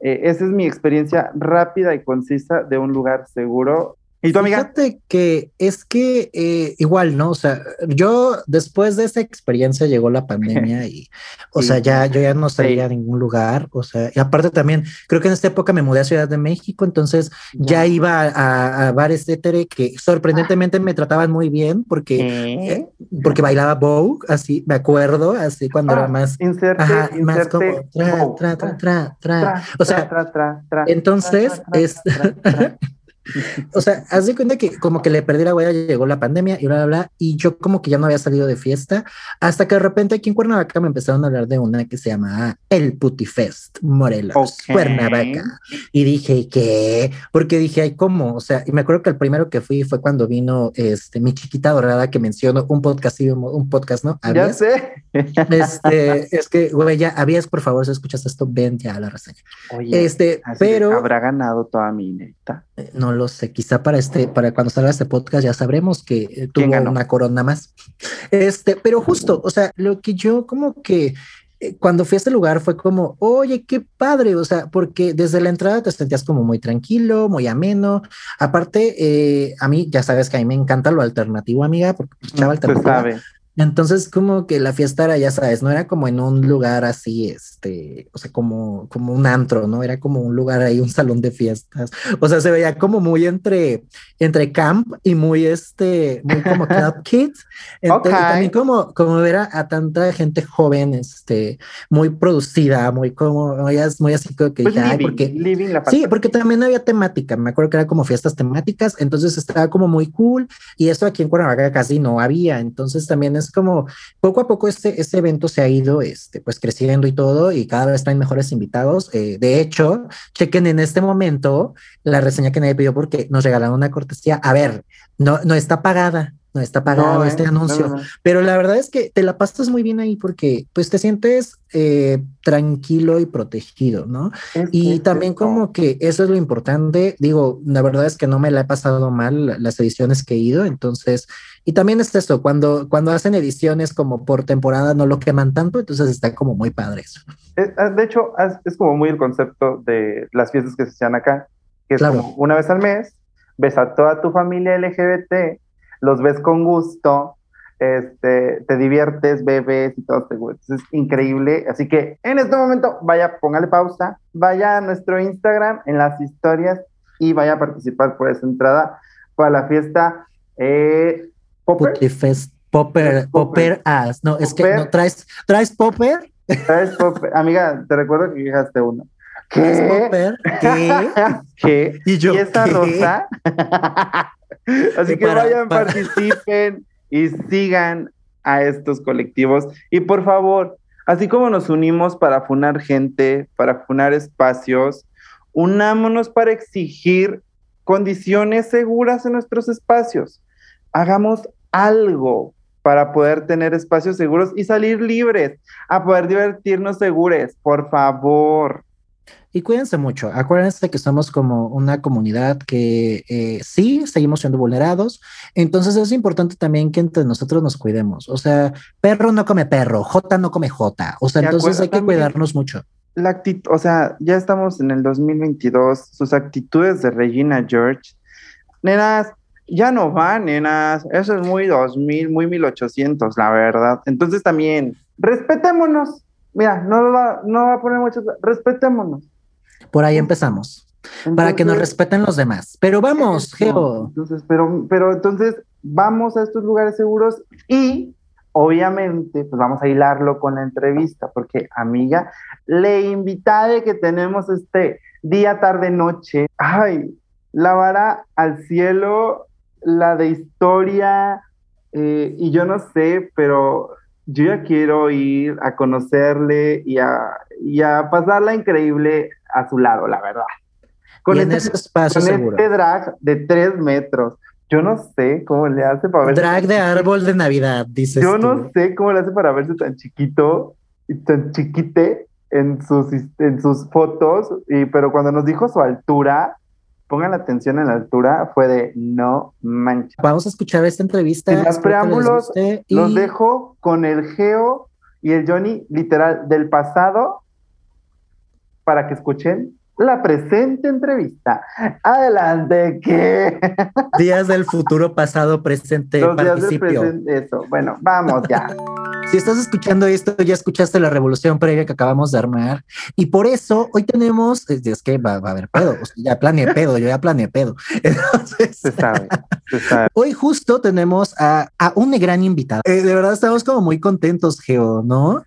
eh, esa es mi experiencia rápida y concisa de un lugar seguro.
¿Y tu amiga? Fíjate que es que eh, igual, ¿no? O sea, yo después de esa experiencia llegó la pandemia y, o sí. sea, ya yo ya no salía sí. a ningún lugar. O sea, y aparte también, creo que en esta época me mudé a Ciudad de México, entonces ya, ya iba a, a, bares etcétera que sorprendentemente me trataban muy bien porque, eh, porque bailaba Vogue, así, me acuerdo, así cuando ah, era más,
inserte,
ajá,
inserte,
más como tra, tra, tra, tra, tra, O sea, entonces es. O sea, haz de cuenta que como que le perdí la huella, llegó la pandemia y bla, bla, bla, y yo como que ya no había salido de fiesta, hasta que de repente aquí en Cuernavaca me empezaron a hablar de una que se llama El Putifest Morelos, okay. Cuernavaca. Y dije, ¿qué? Porque dije, ay, ¿cómo? O sea, y me acuerdo que el primero que fui fue cuando vino este, mi chiquita dorada que mencionó un podcast, un podcast, ¿no?
¿Habías? Ya sé.
Este, es que, güey, ya, habías, por favor, si escuchas esto, ven ya a la reseña.
Oye,
este, pero...
¿Habrá ganado toda mi neta?
No lo sé, quizá para este, para cuando salga este podcast ya sabremos que eh, tuvo ganó? una corona más. Este, pero justo, o sea, lo que yo como que eh, cuando fui a este lugar fue como, oye, qué padre, o sea, porque desde la entrada te sentías como muy tranquilo, muy ameno. Aparte, eh, a mí, ya sabes que a mí me encanta lo alternativo, amiga, porque pues, chava alternativa. Entonces, como que la fiesta era, ya sabes, no era como en un lugar así, este, o sea, como, como un antro, ¿no? Era como un lugar ahí, un salón de fiestas. O sea, se veía como muy entre, entre camp y muy, este, muy como [laughs] club kids. Entonces, okay. también como, como ver a, a, tanta gente joven, este, muy producida, muy como, muy, muy así como que
pues
ya,
living,
porque,
living la
sí, porque también había temática. Me acuerdo que era como fiestas temáticas, entonces estaba como muy cool y eso aquí en Cuernavaca casi no había. Entonces también es como poco a poco este, este evento se ha ido este, pues creciendo y todo y cada vez traen mejores invitados. Eh, de hecho, chequen en este momento la reseña que nadie pidió porque nos regalaron una cortesía. A ver, no, no está pagada, no está pagado no, este eh, anuncio, no, no. pero la verdad es que te la pasas muy bien ahí porque pues te sientes eh, tranquilo y protegido, ¿no? Es y también es como que eso es lo importante, digo, la verdad es que no me la he pasado mal las ediciones que he ido, entonces, y también es esto, cuando, cuando hacen ediciones como por temporada no lo queman tanto, entonces está como muy padre eso.
Ah, de hecho, es como muy el concepto de las fiestas que se hacen acá, que es claro. como una vez al mes, ves a toda tu familia LGBT, los ves con gusto, este, te diviertes, bebes y todo te gusta. Es increíble. Así que en este momento, vaya, póngale pausa, vaya a nuestro Instagram en las historias y vaya a participar por esa entrada para la fiesta. Eh,
¿Popper? Fest, popper, popper, ass. No, popper. es que no traes, traes popper.
Traes popper. Amiga, te recuerdo que dejaste uno.
¿Qué? Popper? ¿Qué? [laughs]
¿Qué?
¿Y yo?
¿Y esta
¿qué?
rosa? [laughs] Así que para, vayan, para... participen y sigan a estos colectivos. Y por favor, así como nos unimos para funar gente, para funar espacios, unámonos para exigir condiciones seguras en nuestros espacios. Hagamos algo para poder tener espacios seguros y salir libres, a poder divertirnos seguros, por favor.
Y cuídense mucho. Acuérdense que somos como una comunidad que eh, sí seguimos siendo vulnerados. Entonces es importante también que entre nosotros nos cuidemos. O sea, perro no come perro, J no come J. O sea, entonces hay que cuidarnos mucho.
La actitud, o sea, ya estamos en el 2022, sus actitudes de Regina George, nenas, ya no van, nenas, eso es muy 2000, muy 1800, la verdad. Entonces también, respetémonos. Mira, no va, no va a poner mucho, respetémonos.
Por ahí empezamos. Para que nos respeten los demás. Pero vamos. Geo.
Entonces, pero, pero entonces vamos a estos lugares seguros y obviamente pues vamos a hilarlo con la entrevista, porque amiga, la invitada que tenemos este día, tarde, noche, ay, la vara al cielo, la de historia, eh, y yo no sé, pero yo ya quiero ir a conocerle y a, y a pasarla increíble a su lado, la verdad.
en
este-
ese espacio
con
seguro.
este drag de tres metros. Yo no sé cómo le hace para verse.
Drag de árbol de Navidad, dices
Yo
tú.
no sé cómo le hace para verse tan chiquito y tan chiquite en sus, en sus fotos, y, pero cuando nos dijo su altura, pongan la atención en la altura, fue de no manches.
Vamos a escuchar esta entrevista.
Sin más preámbulos,
y
Los dejo con el Geo y el Johnny, literal, del pasado, para que escuchen la presente entrevista. Adelante, que
días del futuro, pasado, presente,
los días del
participio.
presente, eso. Bueno, vamos ya. [laughs]
Si estás escuchando esto, ya escuchaste la revolución previa que acabamos de armar. Y por eso hoy tenemos, es que va, va a haber pedo, o sea, ya planeé [laughs] pedo, yo ya planeé pedo. Entonces,
Se sabe, se sabe.
hoy justo tenemos a, a una gran invitada. Eh, de verdad estamos como muy contentos, Geo, ¿no?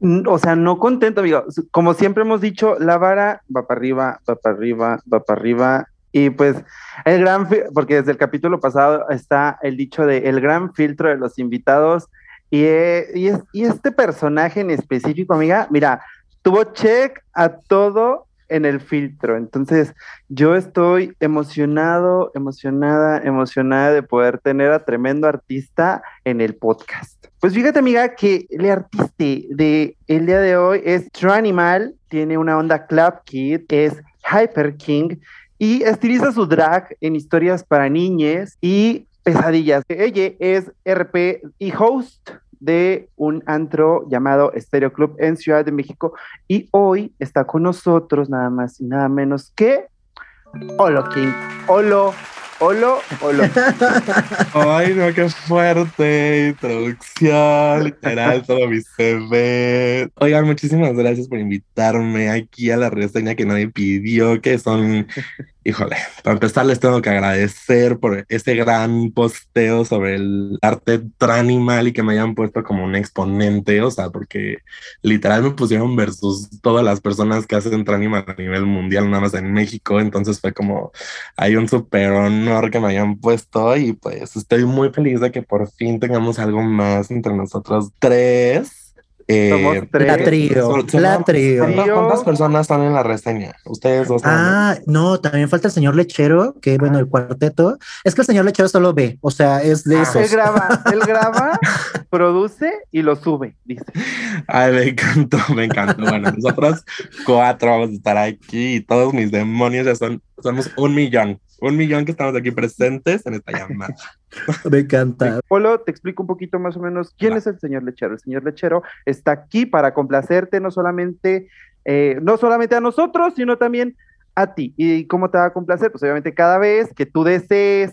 Mm, O sea, no contento, amigo. Como siempre hemos dicho, la vara va para arriba, va para arriba, va para arriba. Y pues el gran, porque desde el capítulo pasado está el dicho de el gran filtro de los invitados. Y, eh, y, es- y este personaje en específico, amiga, mira, tuvo check a todo en el filtro. Entonces, yo estoy emocionado, emocionada, emocionada de poder tener a tremendo artista en el podcast. Pues fíjate, amiga, que el artista de el día de hoy es True Animal, tiene una onda Club Kid, es Hyper King y estiliza su drag en historias para niñas y pesadillas. Ella es RP y host de un antro llamado Stereo Club en Ciudad de México y hoy está con nosotros nada más y nada menos que Olo King. Olo, Olo, Olo. [laughs]
Ay, no, qué fuerte introducción, literal, todo mi CV. Oigan, muchísimas gracias por invitarme aquí a la reseña que nadie pidió, que son, híjole, para empezar les tengo que agradecer por este gran posteo sobre el arte tranimal y que me hayan puesto como un exponente, o sea, porque literal me pusieron versus todas las personas que hacen tranimal a nivel mundial, nada más en México, entonces fue como hay un súper honor que me hayan puesto y pues estoy muy feliz de que por fin tengamos algo más entre nosotros tres. Eh,
Somos tres.
La trío, la trío.
¿cuántas-
Trío.
¿Cuántas personas están en la reseña? Ustedes dos.
Ah, no, también falta el señor Lechero, que bueno, el cuarteto. Es que el señor Lechero solo ve, o sea, es de
Ah.
Él
esos.
graba, él graba, [laughs] produce y lo sube, dice.
Ay, me encantó, me encantó. Bueno, nosotros cuatro vamos a estar aquí y todos mis demonios ya son, somos un millón. Un millón que estamos aquí presentes en esta llamada. [laughs]
Me encanta.
Polo, te explico un poquito más o menos quién
Va.
es el señor Lechero. El señor Lechero está aquí para complacerte no solamente, eh, no solamente a nosotros, sino también a ti. ¿Y cómo te va a complacer? Pues obviamente cada vez que tú desees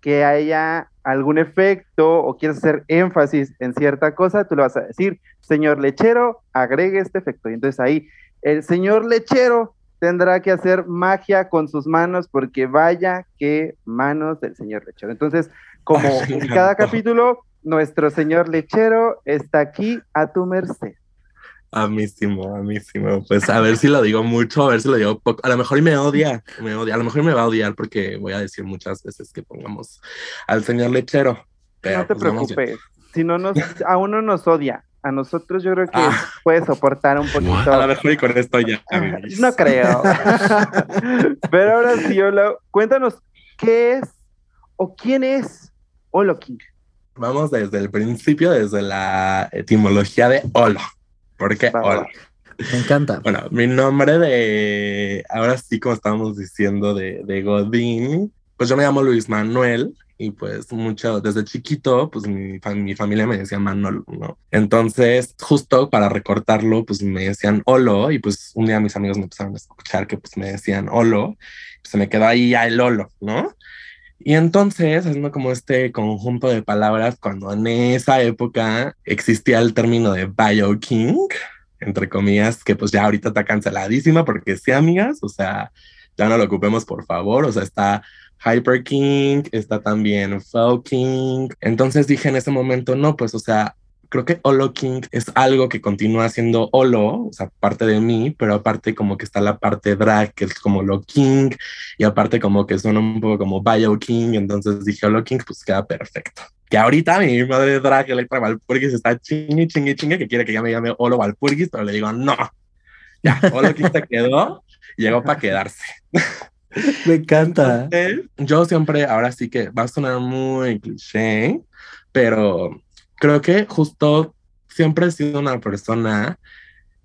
que haya algún efecto o quieres hacer énfasis en cierta cosa, tú le vas a decir, señor Lechero, agregue este efecto. Y entonces ahí el señor Lechero tendrá que hacer magia con sus manos porque vaya que manos del señor Lechero. Entonces, como
Ay,
en cada capítulo, nuestro señor Lechero está aquí a tu merced.
Amísimo, amísimo. Pues a ver si lo digo mucho, a ver si lo digo poco. A lo mejor y me odia, me odia. A lo mejor me va a odiar porque voy a decir muchas veces que pongamos al señor lechero. Pero
no te
pues,
preocupes. Si no nos, a uno nos odia. A nosotros yo creo que
Ah.
puede soportar un poquito. [laughs]
A y con esto ya. [laughs]
No creo. [laughs] Pero ahora sí, Olo, cuéntanos qué es o quién es Olo King.
Vamos desde el principio, desde la etimología de Olo. ¿Por qué. Olo?
Me encanta.
Bueno, mi nombre de, ahora sí, como estábamos diciendo, de, de Godín, pues yo me llamo Luis Manuel y pues mucho, desde chiquito, pues mi, mi familia me decía Manolo, ¿no? Entonces, justo para recortarlo, pues me decían Olo y pues un día mis amigos me empezaron a escuchar que pues me decían Olo, se me quedó ahí ya el Olo, ¿no? Y entonces, haciendo como este conjunto de palabras, cuando en esa época existía el término de Bioking, entre comillas, que pues ya ahorita está canceladísima porque sí, amigas, o sea, ya no lo ocupemos por favor, o sea, está Hyper King, está también Faux King. Entonces dije en ese momento, no, pues, o sea, creo que Holo King es algo que continúa siendo Holo, o sea, parte de mí, pero aparte como que está la parte drag, que es como lo King, y aparte como que suena un poco como Bio King, entonces dije Holo King, pues queda perfecto. Que ahorita mi madre drag Electra Valpurgis está chingue, chingue, chingue, que quiere que ya me llame Holo Valpurgis, pero le digo, no, ya, Holo King se quedó, llegó para quedarse. [laughs] [laughs]
Me encanta.
Yo siempre, ahora sí que va a sonar muy cliché, pero creo que justo siempre he sido una persona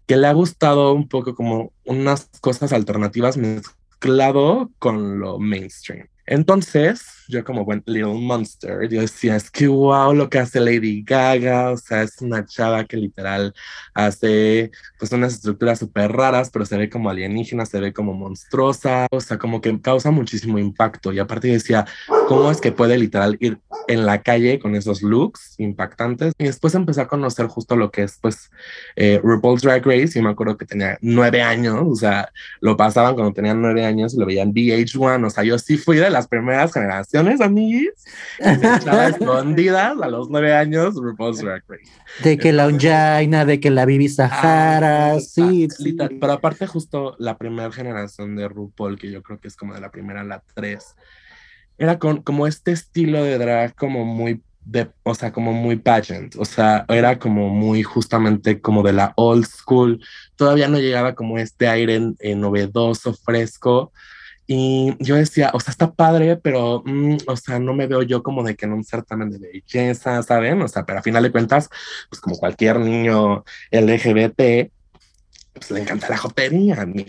que le ha gustado un poco como unas cosas alternativas mezclado con lo mainstream. Entonces, yo como buen Little Monster, yo decía, es que wow lo que hace Lady Gaga, o sea, es una chava que literal hace pues unas estructuras súper raras, pero se ve como alienígena, se ve como monstruosa, o sea, como que causa muchísimo impacto. Y aparte decía, ¿cómo es que puede literal ir en la calle con esos looks impactantes? Y después empecé a conocer justo lo que es pues eh, RuPaul's Drag Race, y me acuerdo que tenía nueve años, o sea, lo pasaban cuando tenían nueve años y lo veían VH1, o sea, yo sí fui de las primeras generaciones, amiguis, que se echaba [laughs] escondidas a los nueve años RuPaul's Drag Race.
De que la Onjaina, de que la Bibi Sahara,
Ah,
sí,
ah,
sí.
literal. Pero aparte justo la primera generación de RuPaul, que yo creo que es como de la primera a la tres, era con como este estilo de drag como muy de, o sea, como muy pageant, o sea, era como muy justamente como de la old school, todavía no llegaba como este aire eh, novedoso, fresco, y yo decía, o sea, está padre, pero, mm, o sea, no me veo yo como de que en un certamen de belleza, ¿saben? O sea, pero a final de cuentas, pues como cualquier niño LGBT, pues le encanta la jotería.
Quería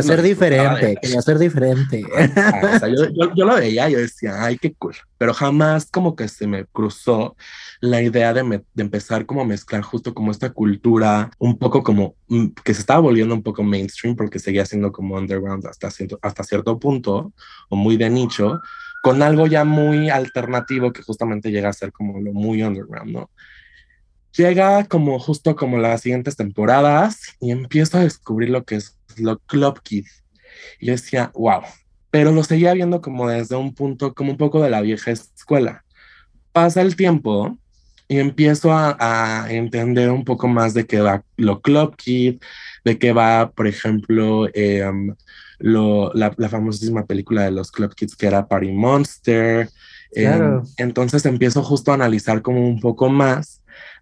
Entonces,
ser
lo disfrutaba
diferente,
de-
quería ser diferente.
Ah, o sea, yo, [laughs] yo, yo lo veía yo decía, ay, qué cool. Pero jamás como que se me cruzó la idea de, me- de empezar como a mezclar justo como esta cultura un poco como mm, que se estaba volviendo un poco mainstream porque seguía siendo como underground hasta cierto, hasta cierto punto o muy de nicho con algo ya muy alternativo que justamente llega a ser como lo muy underground, ¿no? Llega como justo como las siguientes temporadas y empiezo a descubrir lo que es lo Club Kid. Y yo decía, wow, pero lo seguía viendo como desde un punto, como un poco de la vieja escuela. Pasa el tiempo y empiezo a, a entender un poco más de qué va lo Club Kid, de qué va, por ejemplo, eh, lo, la, la famosísima película de los Club Kids que era Party Monster. Eh,
Claro.
entonces empiezo justo a analizar como un poco más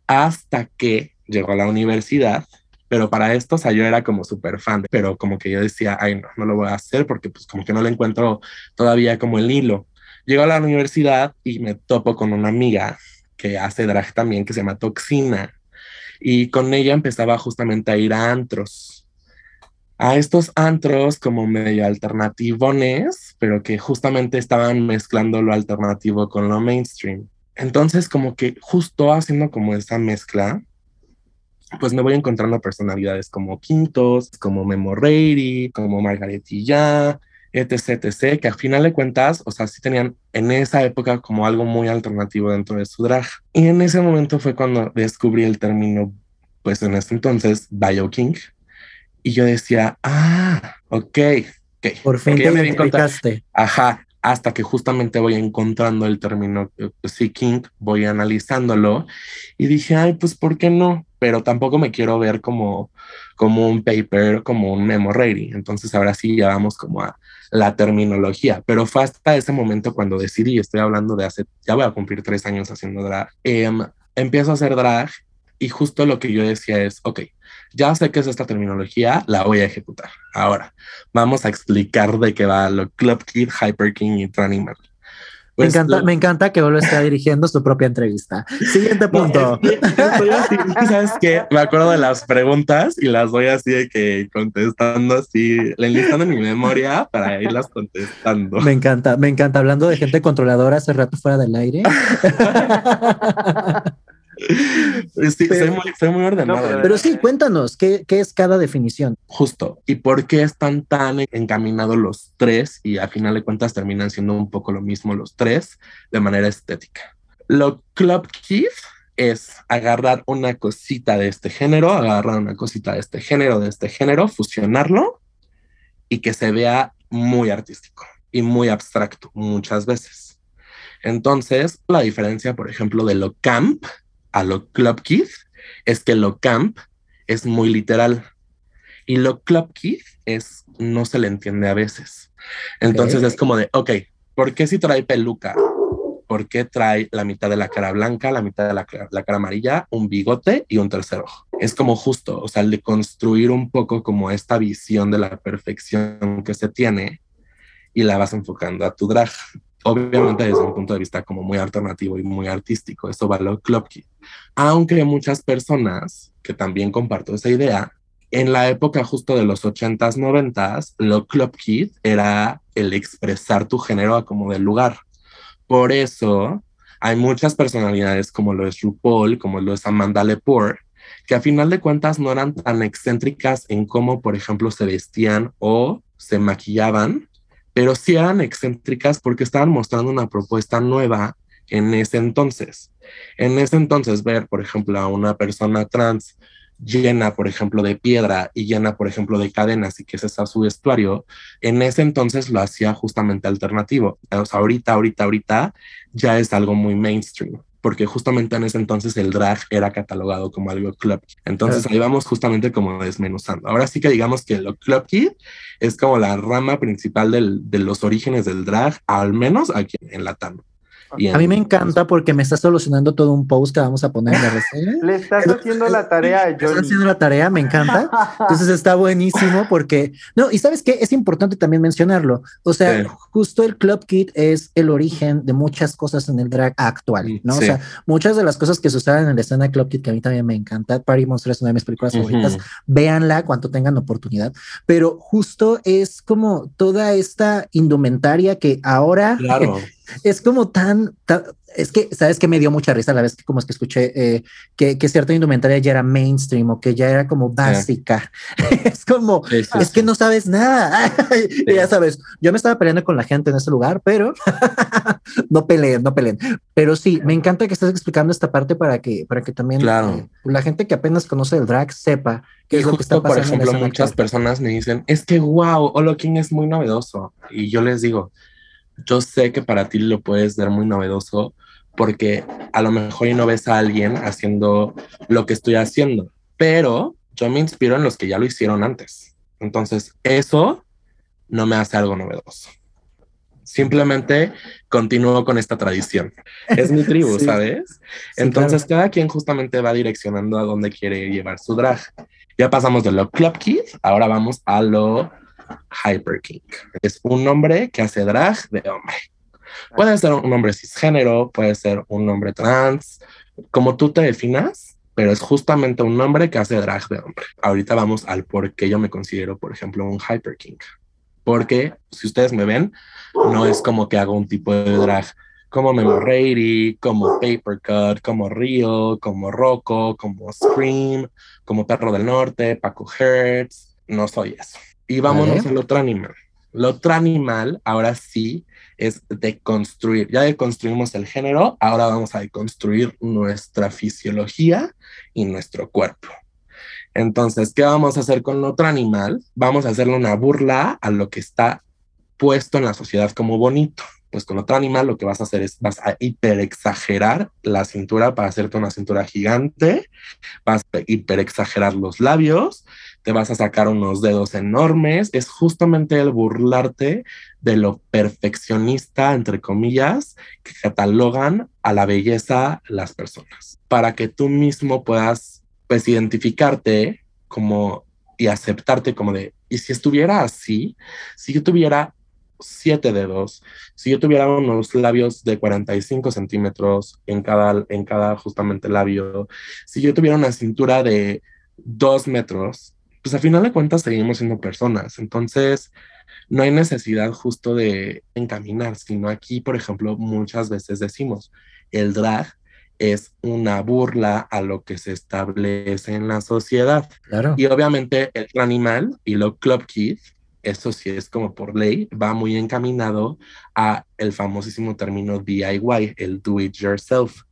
hasta que llegó a la universidad pero para esto, o sea, yo era como súper fan, pero como que yo decía, ay, no, no lo voy a hacer porque pues como que no le encuentro todavía como el hilo. Llego a la universidad y me topo con una amiga que hace drag también, que se llama Toxina, y con ella empezaba justamente a ir a antros. A estos antros como medio alternativones, pero que justamente estaban mezclando lo alternativo con lo mainstream. Entonces, como que justo haciendo como esa mezcla, pues me voy encontrando personalidades como Quintos, como Memo Reiri, como Margaretilla, etc, etc, que a final de cuentas, o sea, sí tenían en esa época como algo muy alternativo dentro de su drag. Y en ese momento fue cuando descubrí el término, pues en ese entonces, Bioking. Y yo decía, ah, ok, ok.
Por fin te
ya me encontrado-
identificaste.
Ajá, hasta que justamente voy encontrando el término eh, seeking, voy analizándolo y dije, ay, pues, ¿por qué no? Pero tampoco me quiero ver como, como un paper, como un memo ready. Entonces, ahora sí ya vamos como a la terminología. Pero fue hasta ese momento cuando decidí, estoy hablando de hace, ya voy a cumplir tres años haciendo drag, em, empiezo a hacer drag y justo lo que yo decía es, ok, ya sé qué es esta terminología, la voy a ejecutar. Ahora, vamos a explicar de qué va lo Club Kid, Hyper King y Tranny Merlin. Pues
me, encanta,
lo-
me encanta que Olo está dirigiendo su propia entrevista. Siguiente
No,
punto.
es que estoy así, es que, ¿Sabes qué? Me acuerdo de las preguntas y las voy así de que contestando así, enlistando en mi memoria para irlas contestando.
Me encanta, me encanta. Hablando de gente controladora hace rato fuera del aire. [laughs]
Sí, soy muy, soy muy ordenado.
No, pero-
Pero sí, cuéntanos, ¿qué, qué es cada definición?
Justo. ¿Y por qué están tan encaminados los tres? Y a final de cuentas terminan siendo un poco lo mismo los tres de manera estética. Lo Club Keith es agarrar una cosita de este género, agarrar una cosita de este género, de este género, fusionarlo y que se vea muy artístico y muy abstracto muchas veces. Entonces, la diferencia, por ejemplo, de lo camp a lo Club Keith es que lo camp es muy literal y lo Club Keith es no se le entiende a veces. Entonces es como de, ok, ¿por qué si trae peluca? ¿Por qué trae la mitad de la cara blanca, la mitad de la, cara- la cara amarilla, un bigote y un tercer ojo? Es como justo, o sea, el de construir un poco como esta visión de la perfección que se tiene y la vas enfocando a tu drag. Obviamente desde un punto de vista como muy alternativo y muy artístico, eso va lo Kid. Aunque muchas personas, que también comparto esa idea, en la época justo de los 80s, 90s, lo Kid era el expresar tu género a como del lugar. Por eso hay muchas personalidades como lo es RuPaul, como lo es Amanda Lepore, que a final de cuentas no eran tan excéntricas en cómo, por ejemplo, se vestían o se maquillaban, pero sí eran excéntricas porque estaban mostrando una propuesta nueva en ese entonces. En ese entonces ver, por ejemplo, a una persona trans llena, por ejemplo, de piedra y llena, por ejemplo, de cadenas y que ese sea su vestuario, en ese entonces lo hacía justamente alternativo. Ahorita, ahorita, ahorita ya es algo muy mainstream, porque justamente en ese entonces el drag era catalogado como algo club. Entonces ahí vamos justamente como desmenuzando. Ahora sí que digamos que lo club kid es como la rama principal del- de los orígenes del drag, al menos aquí en Latam. Y
A mí me encanta porque me está solucionando todo un post que vamos a poner en la reseña. [laughs]
Le estás haciendo la tarea a
Estás haciendo la tarea, me encanta. Entonces está buenísimo porque, no, y sabes qué, es importante también mencionarlo. O sea,
Sí.
justo el Club Kid es el origen de muchas cosas en el drag actual, ¿no? O
Sí.
sea, muchas de las cosas que se usaban en la escena Club Kid, que a mí también me encanta, Party Monster es una de mis películas
Ujú.
favoritas, véanla cuando tengan oportunidad, pero justo es como toda esta indumentaria que ahora
Claro.
Es como tan, tan- es que, sabes que me dio mucha risa la vez que como es que escuché eh, que, que cierta indumentaria ya era mainstream o que ya era como básica. [laughs] es como,
Sí, sí,
es
sí.
que no sabes nada. [laughs] y ya sabes, yo me estaba peleando con la gente en ese lugar, pero [laughs] no peleen, no peleen. Pero sí, me encanta que estés explicando esta parte para que, para que también
Claro.
eh, la gente que apenas conoce el drag sepa qué
Y
es lo que está
justo, por
pasando. en la
ejemplo,
escena
muchas
actual.
personas me dicen, es que wow, Holo King es muy novedoso. Y yo les digo, yo sé que para ti lo puedes ver muy novedoso porque a lo mejor y no ves a alguien haciendo lo que estoy haciendo, pero yo me inspiro en los que ya lo hicieron antes. Entonces, eso no me hace algo novedoso. Simplemente continúo con esta tradición. Es mi tribu, [laughs]
Sí.
¿sabes?
Sí,
Entonces, cada quien justamente va direccionando a dónde quiere llevar su drag. Ya pasamos de lo Club Kid, ahora vamos a lo Hyper King. Es un hombre que hace drag de hombre. Puede ser un hombre cisgénero, puede ser un hombre trans, como tú te definas, pero es justamente un hombre que hace drag de hombre. Ahorita vamos al por qué yo me considero, por ejemplo, un Hyper King. Porque si ustedes me ven, no es como que hago un tipo de drag como Memo Reiri, como Papercut, como Rio, como Rocco, como Scream, como Perro del Norte, Paco Hertz. No soy eso. Y vámonos
Vale.
al otro animal. El otro animal, ahora sí, es deconstruir. Ya deconstruimos el género, ahora vamos a deconstruir nuestra fisiología y nuestro cuerpo. Entonces, ¿qué vamos a hacer con otro animal? Vamos a hacerle una burla a lo que está puesto en la sociedad como bonito. Pues con otro animal lo que vas a hacer es vas a hiperexagerar la cintura para hacerte una cintura gigante, vas a hiperexagerar los labios, te vas a sacar unos dedos enormes, es justamente el burlarte de lo perfeccionista, entre comillas, que catalogan a la belleza las personas, para que tú mismo puedas pues identificarte como y aceptarte como de, y si estuviera así, si yo tuviera siete dedos, si yo tuviera unos labios de 45 centímetros en cada, en cada justamente labio, si yo tuviera una cintura de dos metros, pues al final de cuentas seguimos siendo personas. Entonces, no hay necesidad justo de encaminar, sino aquí, por ejemplo, muchas veces decimos, el drag es una burla a lo que se establece en la sociedad.
Claro.
Y obviamente el animal y lo club kid, eso sí es como por ley, va muy encaminado a el famosísimo término DIY, el do it yourself,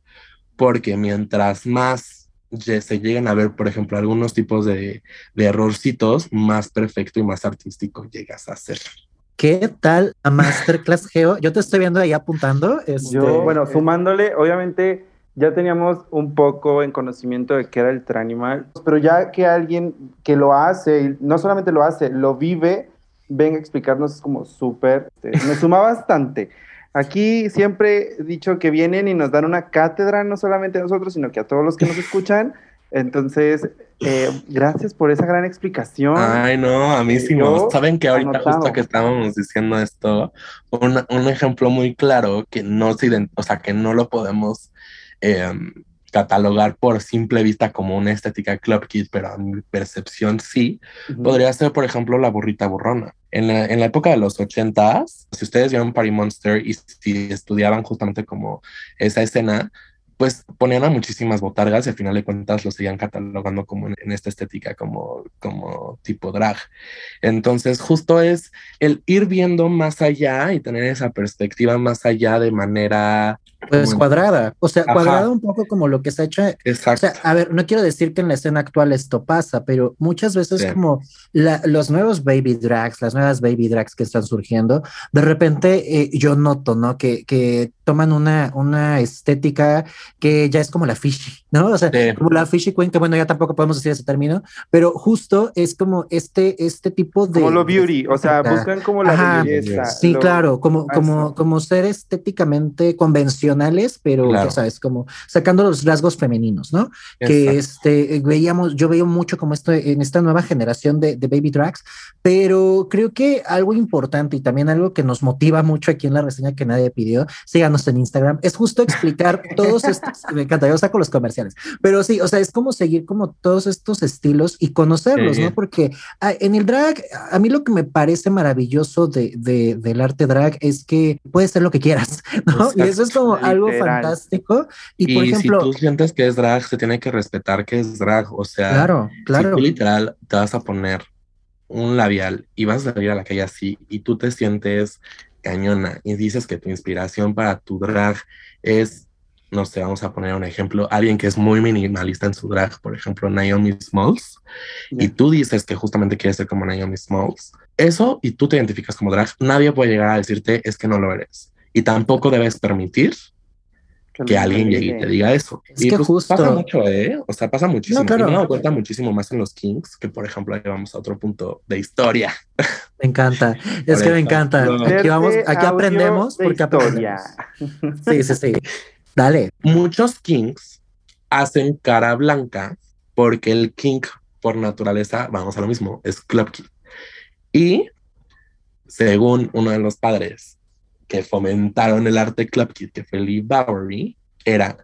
porque mientras más se llegan a ver, por ejemplo, algunos tipos de, de errorcitos, más perfecto y más artístico llegas a ser.
¿Qué tal a Masterclass [laughs] Geo? Yo te estoy viendo ahí apuntando. Este,
Yo, bueno, sumándole, obviamente ya teníamos un poco en conocimiento de qué era el Tranimal, pero ya que alguien que lo hace, y no solamente lo hace, lo vive, venga a explicarnos es como súper, este, me suma bastante. Aquí siempre he dicho que vienen y nos dan una cátedra, no solamente a nosotros, sino que a todos los que nos escuchan. Entonces, eh, gracias por esa gran explicación.
Ay, no, a mí sí no. Saben que ahorita
anotado.
justo que estábamos diciendo esto, un, un ejemplo muy claro que no se o sea, que no lo podemos em, catalogar por simple vista como una estética club kid, pero a mi percepción sí, podría ser, por ejemplo, la burrita burrona. En la, en la época de los ochentas, si ustedes vieron Party Monster y si estudiaban justamente como esa escena, pues ponían a muchísimas botargas y al final de cuentas lo seguían catalogando como en, en esta estética, como, como tipo drag. Entonces, justo es el ir viendo más allá y tener esa perspectiva más allá de manera...
Pues cuadrada, o sea,
Ajá.
cuadrada un poco como lo que se ha hecho. O
Exacto.
sea, a ver, no quiero decir que en la escena actual esto pasa, pero muchas veces
Sí.
como la- los nuevos baby drags, las nuevas baby drags que están surgiendo, de repente eh, yo noto, ¿no? Que, que toman una, una estética que ya es como la fishy, ¿no? O sea,
Sí.
como la fishy queen, que bueno, ya tampoco podemos decir ese término, pero justo es como este, este tipo de...
Como lo beauty, o sea, buscan como la
Ajá.
belleza.
Sí,
lo-
claro, como, como, como ser estéticamente convencionales, pero
Claro.
ya sabes, como sacando los rasgos femeninos, ¿no? Que
Exacto.
este veíamos, yo veo mucho como esto en esta nueva generación de, de baby drags, pero creo que algo importante y también algo que nos motiva mucho aquí en la reseña que nadie pidió, síganos en Instagram, es justo explicar [laughs] todos estos, me encanta, yo saco los comerciales, pero sí, o sea, es como seguir como todos estos estilos y conocerlos,
Sí.
¿no? Porque ah, en el drag, a mí lo que me parece maravilloso de, de- del arte drag es que puedes ser lo que quieras, ¿no? Y eso es como algo
Literal.
fantástico. Y,
Y,
por ejemplo,
si tú sientes que es drag, se tiene que respetar que es drag. O sea,
claro, claro.
si tú literal te vas a poner un labial y vas a salir a la calle así y tú te sientes cañona y dices que tu inspiración para tu drag es, no sé, vamos a poner un ejemplo, alguien que es muy minimalista en su drag, por ejemplo, Naomi Smalls, y tú dices que justamente quieres ser como Naomi Smalls, eso y tú te identificas como drag, nadie puede llegar a decirte es que no lo eres. Y tampoco debes permitir que
lo
alguien llegue y te diga eso.
Es
y
que
pues
justo-
pasa mucho, ¿eh? O sea, pasa muchísimo.
No, claro.
Y me cuenta muchísimo más en los Kings, que por ejemplo, ahí vamos a otro punto de historia.
Me encanta. [laughs] Es que me encanta. Aquí vamos, aquí aprendemos
de
porque
historia.
aprendemos. Sí, sí, sí. Dale.
Muchos Kings hacen cara blanca porque el King, por naturaleza, vamos a lo mismo, es Club Kid. Y según uno de los padres que fomentaron el arte Club Kid, que fue Lee Bowery, era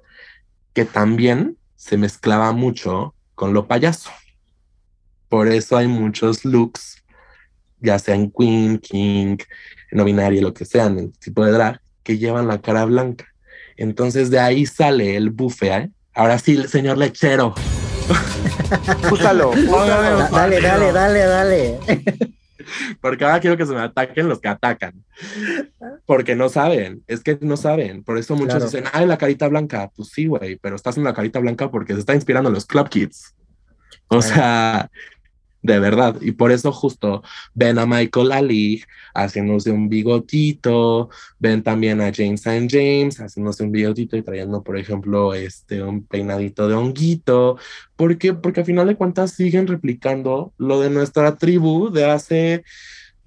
que también se mezclaba mucho con lo payaso. Por eso hay muchos looks, ya sea en Queen, King, no binario, lo que sea, en el tipo de drag, que llevan la cara blanca. Entonces de ahí sale el buffet. ¿eh? Ahora sí, señor lechero. [laughs]
Úsalo, [laughs] úsalo.
Da- dale, dale, dale, dale.
Porque ahora quiero que se me ataquen los que atacan. Porque no saben, es que no saben. Por eso muchos
Claro.
dicen, ay, la carita blanca. Pues sí, güey, pero estás en la carita blanca porque se está inspirando en los Club Kids. O
Claro.
sea, de verdad. Y por eso justo ven a Michael Ali haciéndose un bigotito, ven también a James St. James haciéndose un bigotito y trayendo, por ejemplo, este, un peinadito de honguito. ¿Por? Porque al final de cuentas siguen replicando lo de nuestra tribu de hace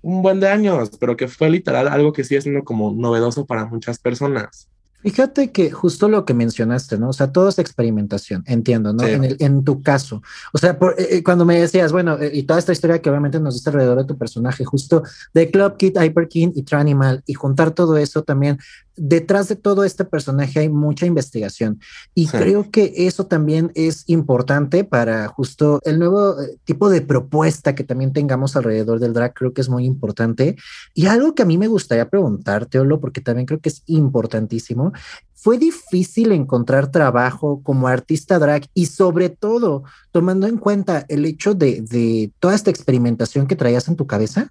un buen de años, pero que fue literal algo que sigue siendo como novedoso para muchas personas.
Fíjate que justo lo que mencionaste, ¿no? O sea, todo es experimentación, entiendo, ¿no?
Sí.
En, el, en tu caso. O sea, por, eh, cuando me decías, bueno, eh, y toda esta historia que obviamente nos dice alrededor de tu personaje, justo de Club Kid, Hyper King y Tranimal, y juntar todo eso también, detrás de todo este personaje hay mucha investigación. Y
Sí.
creo que eso también es importante para justo el nuevo eh, tipo de propuesta que también tengamos alrededor del drag, creo que es muy importante. Y algo que a mí me gustaría preguntarte, Olo, porque también creo que es importantísimo, ¿fue difícil encontrar trabajo como artista drag y sobre todo tomando en cuenta el hecho de, de toda esta experimentación que traías en tu cabeza?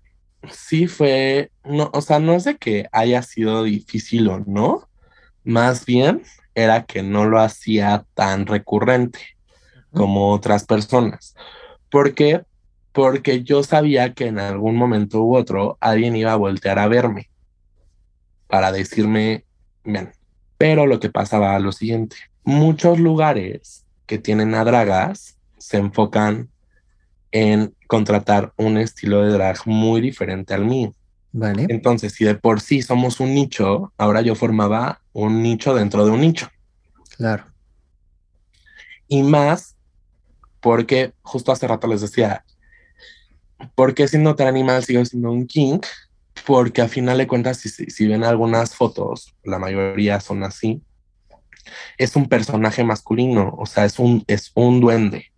Sí fue, no, o sea, no es de que haya sido difícil o no, más bien era que no lo hacía tan recurrente como otras personas. ¿Por qué? Porque yo sabía que en algún momento u otro alguien iba a voltear a verme para decirme, bien, pero lo que pasaba lo siguiente, muchos lugares que tienen a dragas se enfocan en contratar un estilo de drag muy diferente al mío.
Vale.
Entonces, si de por sí somos un nicho, ahora yo formaba un nicho dentro de un nicho.
Claro.
Y más porque justo hace rato les decía, ¿por qué siendo tan animal sigo siendo un king? Porque a final de cuentas, si, si, si ven algunas fotos, la mayoría son así, es un personaje masculino, o sea, es un, es un duende,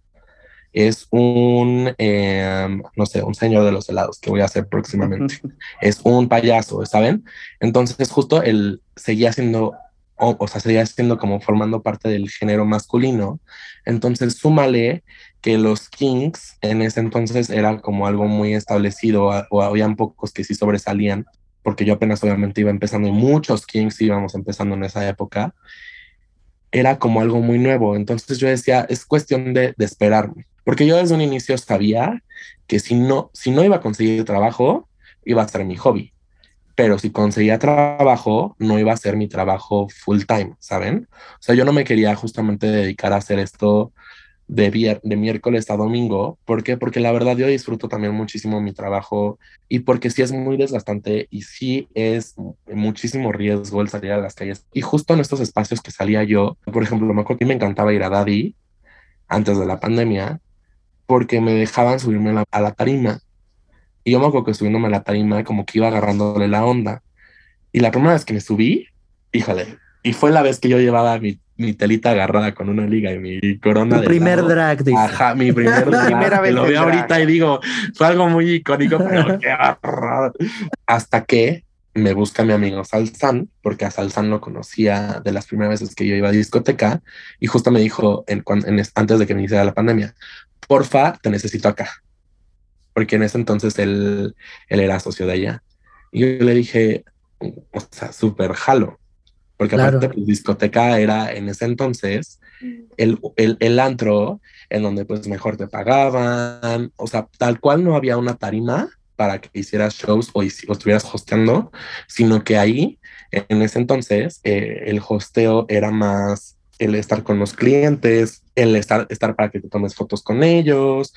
es un, eh, no sé, un señor de los helados que voy a hacer próximamente, [laughs] es un payaso, ¿saben? Entonces justo él seguía siendo o, o, sea, seguía siendo como formando parte del género masculino. Entonces, súmale que los Kings en ese entonces era como algo muy establecido, o habían pocos que sí sobresalían, porque yo apenas obviamente iba empezando y muchos Kings íbamos empezando en esa época. Era como algo muy nuevo. Entonces yo decía, es cuestión de, de esperarme, porque yo desde un inicio sabía que si no, si no iba a conseguir trabajo, iba a ser mi hobby pero si conseguía trabajo, no iba a ser mi trabajo full time, ¿saben? O sea, yo no me quería justamente dedicar a hacer esto de, de miércoles a domingo. ¿Por qué? Porque la verdad yo disfruto también muchísimo mi trabajo y porque sí es muy desgastante y sí es muchísimo riesgo el salir a las calles. Y justo en estos espacios que salía yo, por ejemplo, me acuerdo que me encantaba ir a Daddy antes de la pandemia porque me dejaban subirme a la, a la tarima y yo me acuerdo que subiéndome a la tarima, como que iba agarrándole la onda. Y la primera vez que me subí, híjole, y fue la vez que yo llevaba mi, mi telita agarrada con una liga y mi corona. De
primer
lado.
drag, dice.
Ajá, mi primer [laughs] drag.
Primera vez
lo veo
drag.
ahorita y digo, fue algo muy icónico, pero [laughs] qué. Hasta que me busca mi amigo Salzán, porque a Salzán lo conocía de las primeras veces que yo iba a discoteca, y justo me dijo en, en, antes de que me iniciara la pandemia, porfa, te necesito acá porque en ese entonces él, él era socio de ella. Y yo le dije, o sea, súper jalo, porque
Claro.
aparte pues, discoteca era en ese entonces el, el, el antro en donde pues mejor te pagaban, o sea, tal cual no había una tarima para que hicieras shows o, o estuvieras hosteando, sino que ahí, en ese entonces, eh, el hosteo era más el estar con los clientes, el estar, estar para que te tomes fotos con ellos,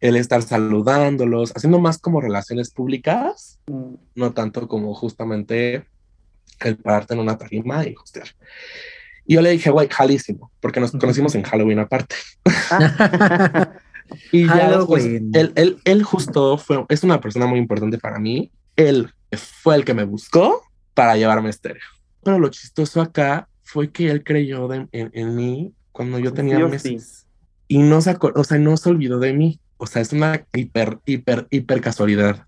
el estar saludándolos, haciendo más como relaciones públicas,
Mm.
no tanto como justamente el pararte en una tarima y hostear. Y yo le dije, güey, jalísimo, porque nos conocimos en Halloween aparte. [laughs] Y ya después, él, él justo fue, es una persona muy importante para mí. Él fue el que me buscó para llevarme a estéreo. Pero lo chistoso acá fue que él creyó de- en, en mí cuando yo tenía
Sí
meses. Y no se o sea, no se olvidó de mí. O sea, es una hiper, hiper, hiper casualidad.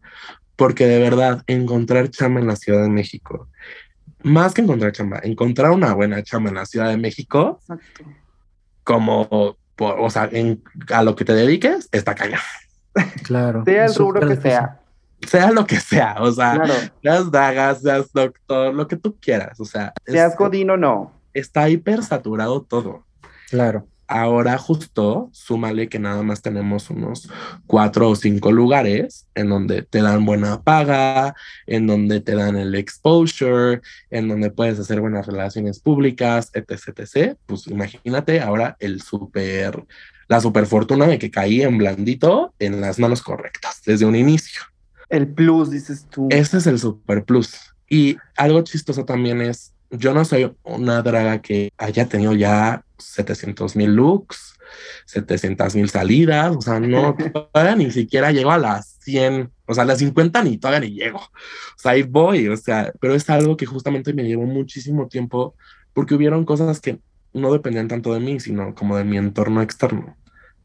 Porque de verdad, encontrar chamba en la Ciudad de México, más que encontrar chamba, encontrar una buena chamba en la Ciudad de México,
Exacto.
como, por- o sea, en, a lo que te dediques, está cañón. [laughs]
claro.
Sea el
es
rubro que sea.
sea lo que sea, o sea,
Claro.
seas dagas, seas doctor, lo que tú quieras, o sea, es-
Seas godín o no.
está hiper saturado todo.
Claro.
Ahora justo, súmale que nada más tenemos unos cuatro o cinco lugares en donde te dan buena paga, en donde te dan el exposure, en donde puedes hacer buenas relaciones públicas, etc, etc. Pues imagínate ahora el super, la super fortuna de que caí en blandito en las manos correctas desde un inicio.
El plus, dices tú.
Ese es el super plus. Y algo chistoso también es, yo no soy una draga que haya tenido ya 700 mil looks, 700 mil salidas, o sea, no, [laughs] todavía ni siquiera llego a las 100, o sea, a las 50 ni todavía ni llego, o sea, ahí voy, o sea, pero es algo que justamente me llevó muchísimo tiempo porque hubieron cosas que no dependían tanto de mí, sino como de mi entorno externo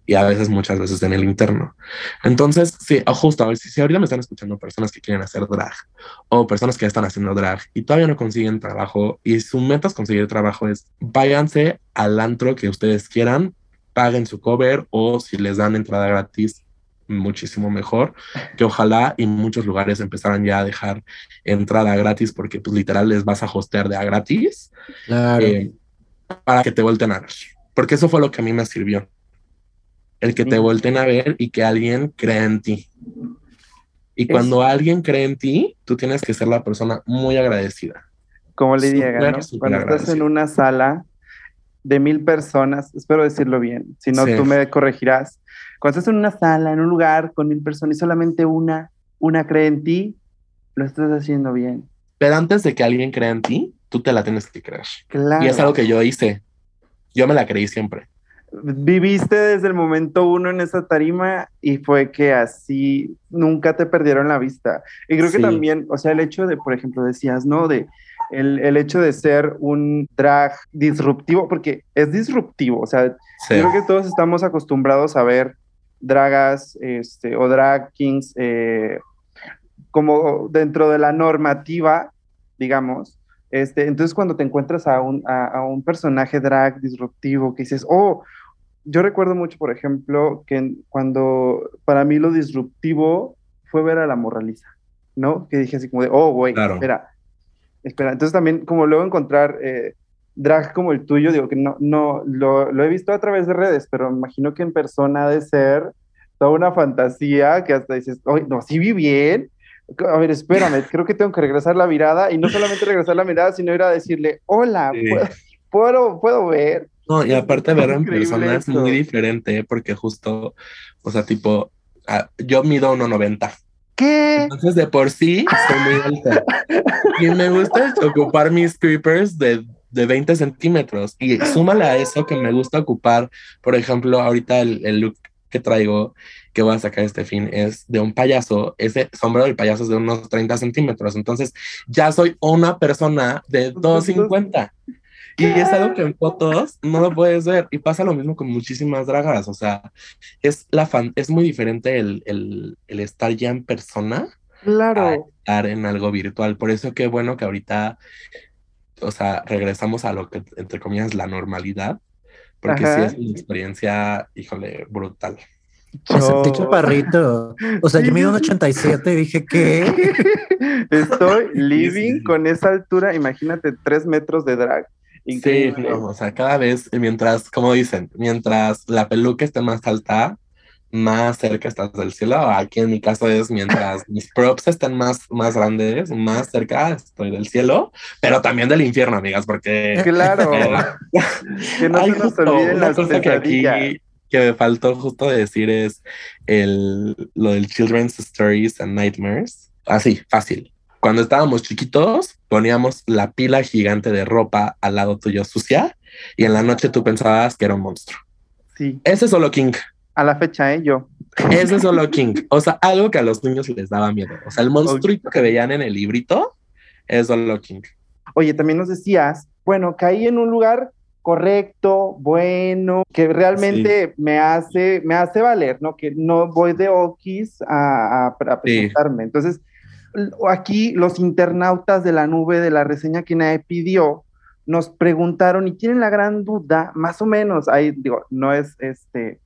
y a veces, muchas veces en el interno. Entonces, sí, justo, a ver, si, si ahorita me están escuchando personas que quieren hacer drag o personas que están haciendo drag y todavía no consiguen trabajo y su meta es conseguir trabajo es váyanse al antro que ustedes quieran, paguen su cover o si les dan entrada gratis, muchísimo mejor, que ojalá y muchos lugares empezaran ya a dejar entrada gratis porque pues literal les vas a hostear de a gratis
Claro.
eh, para que te vuelten a ver. Porque eso fue lo que a mí me sirvió. El que te volten a ver y que alguien crea en ti. Y
Es-
cuando alguien cree en ti, tú tienes que ser la persona muy agradecida.
Como le diga, ¿no? Cuando estás en una sala de mil personas, espero decirlo bien, si no
Sí.
tú me corregirás. Cuando estás en una sala, en un lugar con mil personas y solamente una, una cree en ti, lo estás haciendo bien.
Pero antes de que alguien crea en ti, tú te la tienes que creer.
Claro.
Y es algo que yo hice. Yo me la creí siempre.
Viviste desde el momento uno en esa tarima y fue que así nunca te perdieron la vista. Y creo que también, o sea, el hecho de, por ejemplo, decías, ¿no? De el, el hecho de ser un drag disruptivo, porque es disruptivo, o sea,
Sí.
Creo que todos estamos acostumbrados a ver dragas este, o drag kings eh, como dentro de la normativa, digamos. Este, entonces, cuando te encuentras a un, a, a un personaje drag disruptivo que dices, oh, yo recuerdo mucho, por ejemplo, que cuando para mí lo disruptivo fue ver a la morraliza, ¿no? Que dije así como de, oh, güey,
Claro.
espera, espera. Entonces también como luego encontrar eh, drag como el tuyo, digo que no, no, lo, lo he visto a través de redes, pero me imagino que en persona ha de ser toda una fantasía que hasta dices, oye, no, sí vi bien. A ver, espérame, creo que tengo que regresar la mirada y no solamente regresar la mirada, sino ir a decirle, hola,
Sí.
¿puedo, puedo, puedo ver?
No, y aparte verlo en persona es
esto.
muy diferente, porque justo, o sea, tipo, yo mido 1,90.
¿Qué?
Entonces, de por sí, soy muy alta. Y me gusta ocupar mis creepers de, de 20 centímetros. Y súmale a eso que me gusta ocupar, por ejemplo, ahorita el, el look que traigo, que voy a sacar este fin, es de un payaso. Ese sombrero del payaso es de unos 30 centímetros. Entonces, ya soy una persona de 2,50. Y es algo que en fotos no lo puedes ver. Y pasa lo mismo con muchísimas dragas. O sea, es, la fan, es muy diferente el, el, el estar ya en persona a
Claro.
estar en algo virtual. Por eso qué bueno que ahorita, o sea, regresamos a lo que, entre comillas, la normalidad. Porque sí es una experiencia, híjole, brutal.
Me sentí
Yo-
chaparrito. O sea, yo mido un 87 y dije que [laughs]
Estoy living
sí.
con esa altura, imagínate, tres metros de drag.
Sí, no, o sea, cada vez, mientras, como dicen, mientras la peluca esté más alta, más cerca estás del cielo. Aquí en mi caso es mientras [laughs] mis props estén más, más grandes, más cerca estoy del cielo, pero también del infierno, amigas, porque
Claro. [laughs] que no
Ay,
se nos olviden las
cosa que aquí
pesadillas.
que me faltó justo decir es el, lo del Children's Stories and Nightmares. Así, fácil. Cuando estábamos chiquitos, poníamos la pila gigante de ropa al lado tuyo sucia y en la noche tú pensabas que era un monstruo.
Sí,
Ese es solo King.
A la fecha, ¿eh? Yo.
Ese es solo King. O sea, algo que a los niños les daba miedo. O sea, el monstruito que veían en el librito es solo King.
Oye, también nos decías, bueno, caí en un lugar correcto, bueno, que realmente me hace, me hace valer, ¿no? Que no voy de okis a, a, a presentarme. Entonces, l- aquí los internautas de la nube de la reseña que nadie pidió nos preguntaron y tienen la gran duda, más o menos, ahí digo, no es este,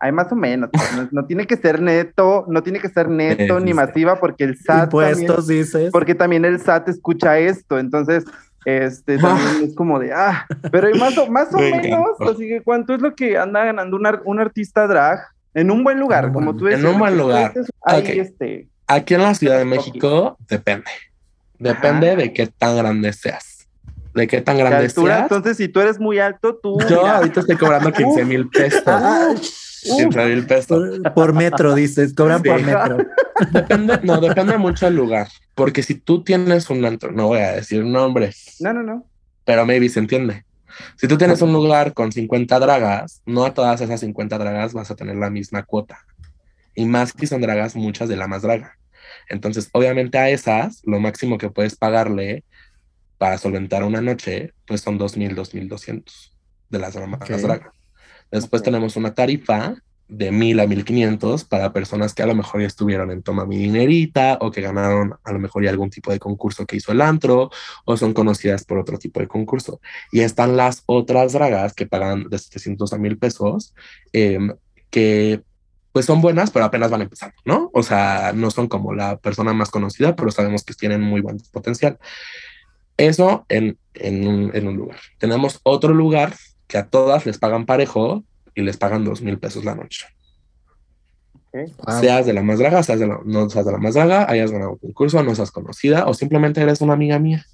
hay más o menos, pues, no, no tiene que ser neto, no tiene que ser neto
Sí,
ni
sí.
masiva porque el SAT también-
impuestos dices.
porque también el SAT escucha esto, entonces, este, también es como de, ah, pero hay más o, más o
Me
menos, así que ¿cuánto es lo que anda ganando un, un artista drag en un buen lugar,
En un
como
buen-
tú decías?
en un buen lugar.
Ahí,
Ok.
este,
Aquí en la Ciudad de México depende. Depende
Ajá.
de qué tan grande seas. De qué tan
de
grande
altura,
seas.
entonces, si tú eres muy alto, tú,
Yo
mira,
ahorita estoy cobrando 15 mil [laughs] pesos. 15 mil pesos.
por, por metro, dices, cobran por metro.
Depende, no, depende mucho del lugar. Porque si tú tienes un antro, no voy a decir nombres,
no, no, no,
pero maybe se entiende. Si tú tienes un lugar con 50 dragas, no a todas esas 50 dragas vas a tener la misma cuota. Y más que son dragas, muchas de la más draga. Entonces, obviamente a esas, lo máximo que puedes pagarle para solventar una noche, pues son 2.000, 2.200 de las más
Ok.
dragas. Después tenemos una tarifa de 1000 a 1500 para personas que a lo mejor ya estuvieron en Toma Mi Dinerita o que ganaron a lo mejor ya algún tipo de concurso que hizo el antro o son conocidas por otro tipo de concurso. Y están las otras dragas que pagan de 700 a 1000 pesos, em, que pues son buenas, pero apenas van empezando, ¿no? O sea, no son como la persona más conocida, pero sabemos que tienen muy buen potencial. Eso en, en, un, en un lugar. Tenemos otro lugar que a todas les pagan parejo y les pagan dos mil pesos la noche.
Wow.
Seas de la más draga, seas de la, no seas de la más draga, hayas ganado un concurso, no seas conocida o simplemente eres una amiga mía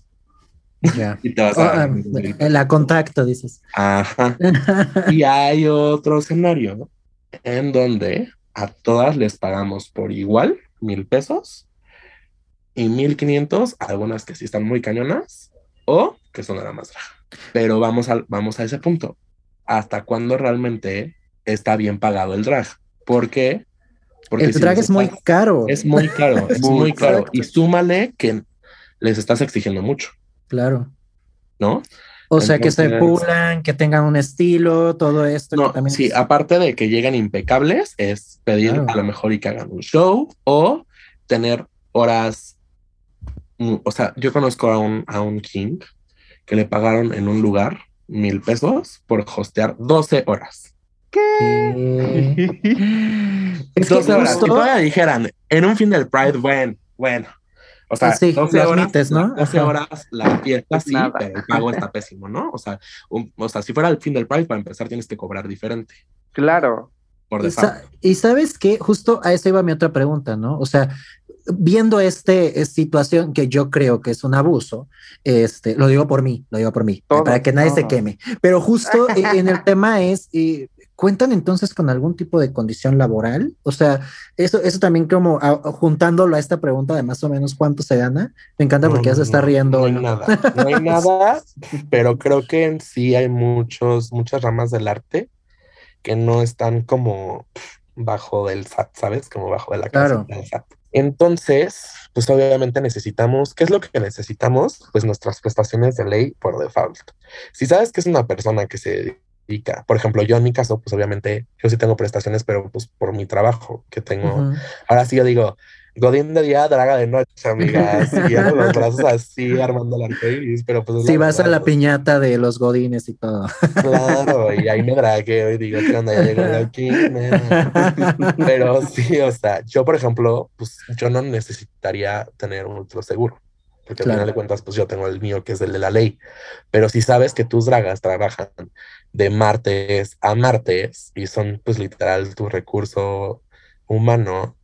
Ya. [laughs]
y te vas
Oh,
a...
ah, la contacto, dices.
Ajá. [laughs] Y hay otro escenario en donde a todas les pagamos por igual mil pesos y mil quinientos, algunas que sí están muy cañonas o que son de la más draga. Pero vamos, al, vamos a ese punto. ¿Hasta cuándo realmente está bien pagado el drag? ¿Por qué? Porque
el
si
drag es muy caro.
es muy caro, [laughs] es
Muy
caro.
exacto.
Y súmale que les estás exigiendo mucho,
Claro.
¿no?
O sea, que se pulan, que tengan un estilo, todo esto. que
No,
también
sí,
es-
aparte de que lleguen impecables, es pedir
Claro.
a lo mejor y que hagan un show o tener horas. O sea, yo conozco a un, a un King que le pagaron en un lugar mil pesos por hostear 12 horas.
¿Qué? [laughs] es que
12 horas.
justo-
Si todavía dijeran en un fin del Pride, bueno, bueno. O sea,
Sí,
12
lo
horas,
admites, ¿no?
12
Ajá.
horas la fiesta
Es
sí,
nada.
pero el pago está pésimo, ¿no? O sea, un- o sea, si fuera el fin del Pride, para empezar tienes que cobrar diferente
Claro.
por
Y,
default.
sa- y sabes que justo a eso iba mi otra pregunta, ¿no? O sea, viendo este eh, situación que yo creo que es un abuso, este, lo digo por mí, lo digo por mí,
Todos,
para que nadie se queme. Pero justo [laughs] eh, en el tema es, eh, ¿cuentan entonces con algún tipo de condición laboral? O sea, eso, eso también como a- juntándolo a esta pregunta de más o menos cuánto se gana, me encanta porque ya se está riendo.
No hay
¿no?
nada, no hay nada, [laughs] pero creo que en sí hay muchos, muchas ramas del arte que no están como bajo del SAT, ¿sabes? Como bajo de la
Claro.
casita del SAT. Entonces, pues obviamente necesitamos, ¿qué es lo que necesitamos? Pues nuestras prestaciones de ley por default. Si sabes que es una persona que se dedica, por ejemplo, yo en mi caso, pues obviamente yo sí tengo prestaciones, pero pues por mi trabajo que tengo. Ahora sí yo digo, Godín de día, draga de noche, amigas. [laughs] Y hago los brazos así, armando el arcoíris, pero pues. es
Si vas a la piñata de los godines y todo.
Claro, y ahí me dragueo y digo, ¿qué onda? Ya llegó aquí. nena". [laughs] Pero sí, o sea, yo, por ejemplo, pues yo no necesitaría tener un ultra seguro. Porque
Claro.
al final de cuentas, pues yo tengo el mío, que es el de la ley. Pero si sabes que tus dragas trabajan de martes a martes y son, pues literal, tu recurso humano,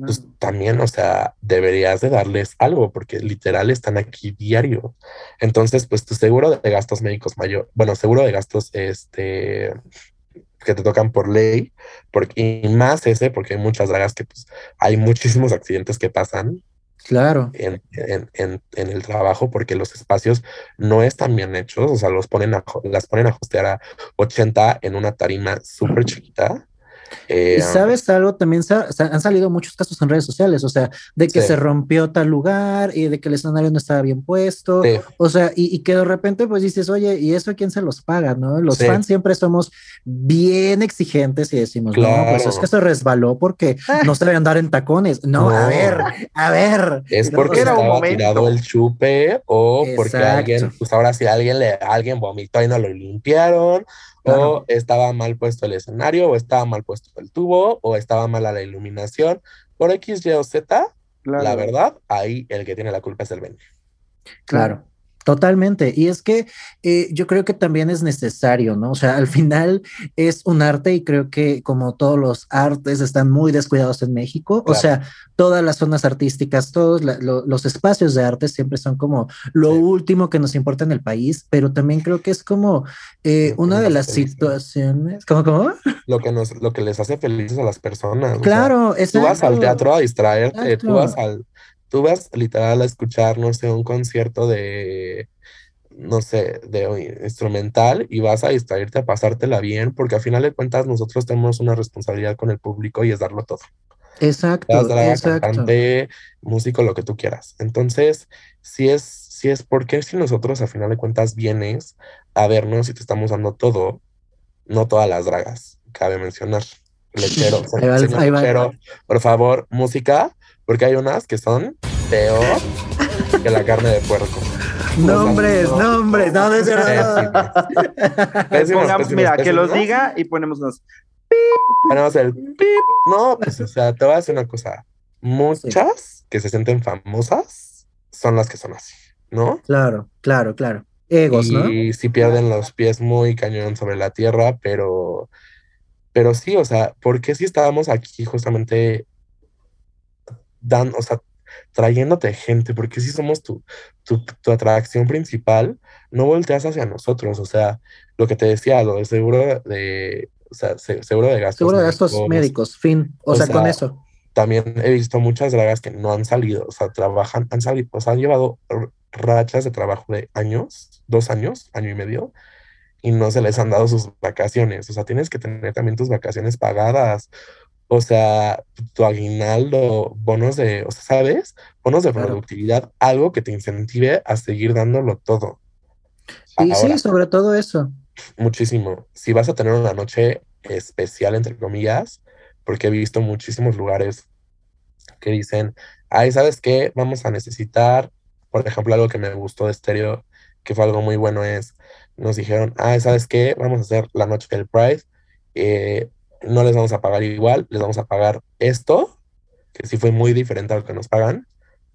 pues también, o sea, deberías de darles algo porque literal están aquí diario. Entonces, pues tu seguro de gastos médicos mayor, bueno, seguro de gastos, este, que te tocan por ley, porque, y más ese, porque hay muchas dragas que pues hay muchísimos accidentes que pasan
Claro.
en, en, en, en el trabajo porque los espacios no están bien hechos, o sea, los ponen a, las ponen a hostear a 80 en una tarima súper chiquita. Eh,
Y sabes algo, también sa- sa- han salido muchos casos en redes sociales, o sea, de que
Sí.
se rompió tal lugar y de que el escenario no estaba bien puesto,
sí,
o sea, y, y que de repente pues dices, oye, ¿y eso a quién se los paga, no? Los
Sí.
fans siempre somos bien exigentes y decimos, no, pues
Claro.
es que se resbaló porque no se debe andar en tacones. No, a
No.
ver, a ver.
Es porque
Era un
estaba
momento.
tirado el chupe o porque alguien, pues ahora sí alguien le, alguien vomitó y no lo limpiaron,
Claro.
o estaba mal puesto el escenario, o estaba mal puesto el tubo, o estaba mala la iluminación. Por X, Y o Z,
Claro.
la verdad, ahí el que tiene la culpa es el Benny.
Claro, totalmente. Y es que eh, yo creo que también es necesario, ¿no? O sea, al final es un arte y creo que como todos los artes están muy descuidados en México, o sea, todas las zonas artísticas, todos la- lo- los espacios de arte siempre son como lo
Sí.
último que nos importa en el país, pero también creo que es como eh, una de las situaciones, ¿cómo, cómo?
Lo que, nos, lo que les hace felices a las personas. o sea,
Claro,
tú vas al teatro a distraerte, tú vas al, tú vas literal a escuchar, no sé, un concierto de, no sé, de instrumental y vas a distraerte, a pasártela bien, porque al final de cuentas nosotros tenemos una responsabilidad con el público y es darlo todo.
Exacto,
draga,
exacto.
cantante, músico, lo que tú quieras. Entonces, si es, si es porque si nosotros a final de cuentas vienes a vernos y te estamos dando todo, no todas las dragas, cabe mencionar. [laughs] Lechero,
Ahí va el-
señor
ahí va el-
lechero, por favor, música, porque hay unas que son peor que la carne de puerco.
Nombres, nombres, no, no es verdad.
Pésimas. Pésimas,
Pongamos-
pésimas,
mira, que los diga y ponemos unos.
Ponemos el pip. No, pues, o sea, te voy a decir una cosa. Muchas que se sienten famosas son las que son así, ¿no?
Claro, claro, claro. Egos, ¿no?
y sí pierden los pies muy cañón sobre la tierra, pero, pero sí, o sea, ¿por qué si estábamos aquí justamente dan, o sea, trayéndote gente? Porque si somos tu, tu, tu atracción principal, no volteas hacia nosotros, o sea, lo que te decía, lo de seguro de, o sea, se- seguro de gastos.
Seguro de gastos
médicos,
médicos, fin. O,
O
sea,
sea,
con eso.
también he visto muchas dragas que no han salido, o sea, trabajan, han salido, o sea, han llevado rachas de trabajo de años, dos años, año y medio, y no se les han dado sus vacaciones. O sea, tienes que tener también tus vacaciones pagadas. O sea, tu aguinaldo, bonos de, o sea, ¿sabes? Bonos de
Claro.
productividad, algo que te incentive a seguir dándolo todo.
Y
Ahora,
sí, sobre todo eso.
muchísimo. Si vas a tener una noche especial, entre comillas, porque he visto muchísimos lugares que dicen, ay, ¿sabes qué? Vamos a necesitar, por ejemplo, algo que me gustó de Stereo, que fue algo muy bueno, es, nos dijeron, ay, ¿sabes qué? Vamos a hacer la noche del Pride, eh, no les vamos a pagar igual, les vamos a pagar esto, que sí fue muy diferente a lo que nos pagan,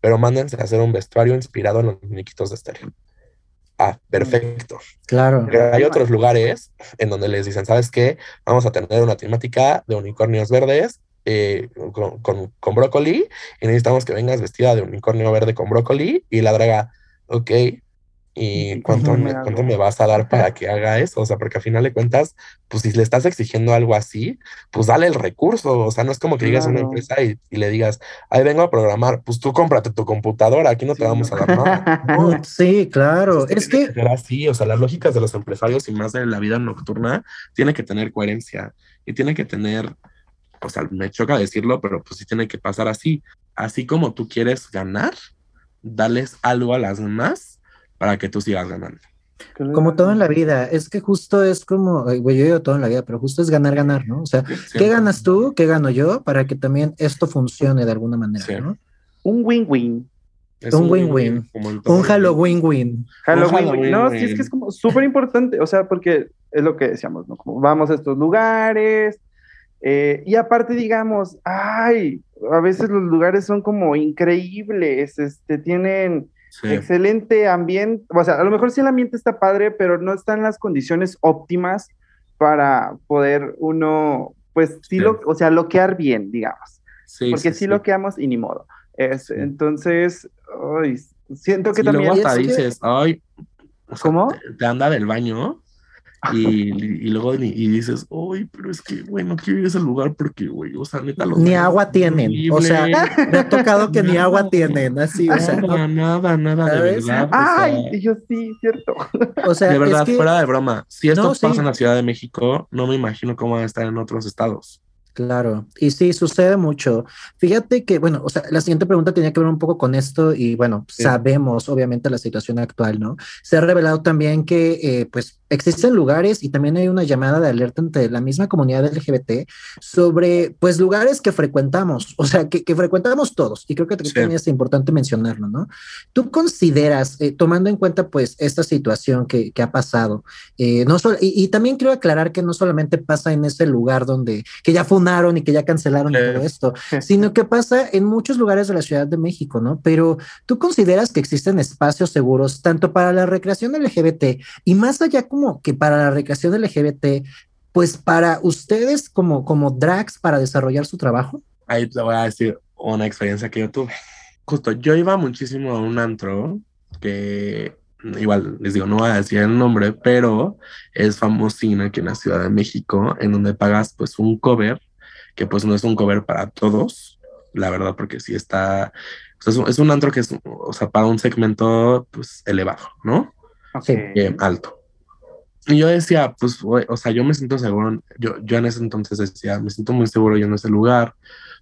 pero mándense a hacer un vestuario inspirado en los muñequitos de Stereo. Ah, perfecto.
Claro.
Pero hay otros lugares en donde les dicen, ¿sabes qué? Vamos a tener una temática de unicornios verdes eh, con, con, con brócoli y necesitamos que vengas vestida de unicornio verde con brócoli y la draga, ok, ¿y cuánto,
¿Cómo
me, cuánto me vas a dar para que haga eso? O sea, porque al final de cuentas, pues si le estás exigiendo algo así, pues dale el recurso, o sea, no es como que llegas a una empresa y, y le digas, ahí vengo a programar, pues tú cómprate tu computadora, aquí no te vamos a dar nada. [laughs]
No, sí, claro. Es
Tiene
que,
ser así, o sea, las lógicas de los empresarios y más de la vida nocturna tiene que tener coherencia y tiene que tener, o sea, me choca decirlo, pero pues sí tiene que pasar así. Así como tú quieres ganar, dales algo a las demás para que tú sigas ganando.
como todo en la vida, es que justo es como, güey, yo digo todo en la vida, pero justo es ganar, ganar, ¿no? O sea, ¿qué ganas tú? ¿Qué gano yo? Para que también esto funcione de alguna manera,
Sí.
¿no?
Un win-win.
Es
Un win-win. Un
el-
Halloween win.
Halloween.
Halloween,
no, sí, es que es como súper importante, o sea, porque es lo que decíamos, ¿no? Como vamos a estos lugares, eh, y aparte, digamos, ay, a veces los lugares son como increíbles, este, tienen
Sí.
excelente ambiente, o sea, a lo mejor sí el ambiente está padre, pero no están las condiciones óptimas para poder uno, pues sí,
Sí.
lo, o sea, loquear bien, digamos
Sí,
porque
sí,
sí, loqueamos y ni modo. Es, Entonces, ay, siento que
Y
también...
luego hasta
es que-
dices, ay, o sea,
¿Cómo?
Te, te anda del baño y, y luego ni- y dices, ay, pero es que, güey, no quiero ir a ese lugar porque, güey, o sea, neta, los
Ni agua tienen. O sea, me ha tocado que ni agua
Nada.
tienen, así, o sea,
Nada,
no-
nada, nada, de
¿Sabes?
verdad. o
Ay,
sea,
y yo sí, cierto.
o sea,
de verdad,
es que,
fuera de broma. Si esto
No,
pasa
sí.
en la Ciudad de México, no me imagino cómo va a estar en otros estados.
Claro, y sí, sucede mucho. Fíjate que, bueno, o sea, la siguiente pregunta tenía que ver un poco con esto y bueno,
Sí.
sabemos obviamente la situación actual, ¿no? Se ha revelado también que, eh, pues, existen lugares y también hay una llamada de alerta entre la misma comunidad LGBT sobre, pues, lugares que frecuentamos, o sea, que, que frecuentamos todos y creo que
Sí.
también es importante mencionarlo, ¿no? ¿Tú consideras, eh, tomando en cuenta, pues, esta situación que, que ha pasado, eh, no solo, y, y también quiero aclarar que no solamente pasa en ese lugar donde, que ya funaron y que ya cancelaron
Sí.
todo esto, [laughs] sino que pasa en muchos lugares de la Ciudad de México, ¿no? Pero tú consideras que existen espacios seguros tanto para la recreación LGBT y más allá como que para la recreación LGBT, pues para ustedes como, como drags para desarrollar su trabajo?
Ahí te voy a decir una experiencia que yo tuve. Justo, yo iba muchísimo a un antro que, igual les digo, no voy a decir el nombre, pero es famosina aquí en la Ciudad de México, en donde pagas pues un cover, que pues no es un cover para todos, la verdad, porque sí está, o sea, es, un, es un antro que es, o sea, para un segmento pues elevado, ¿no?
Sí.
Ok.
eh, alto. Y yo decía, pues, o sea, yo me siento seguro, yo, yo en ese entonces decía, me siento muy seguro yo en ese lugar,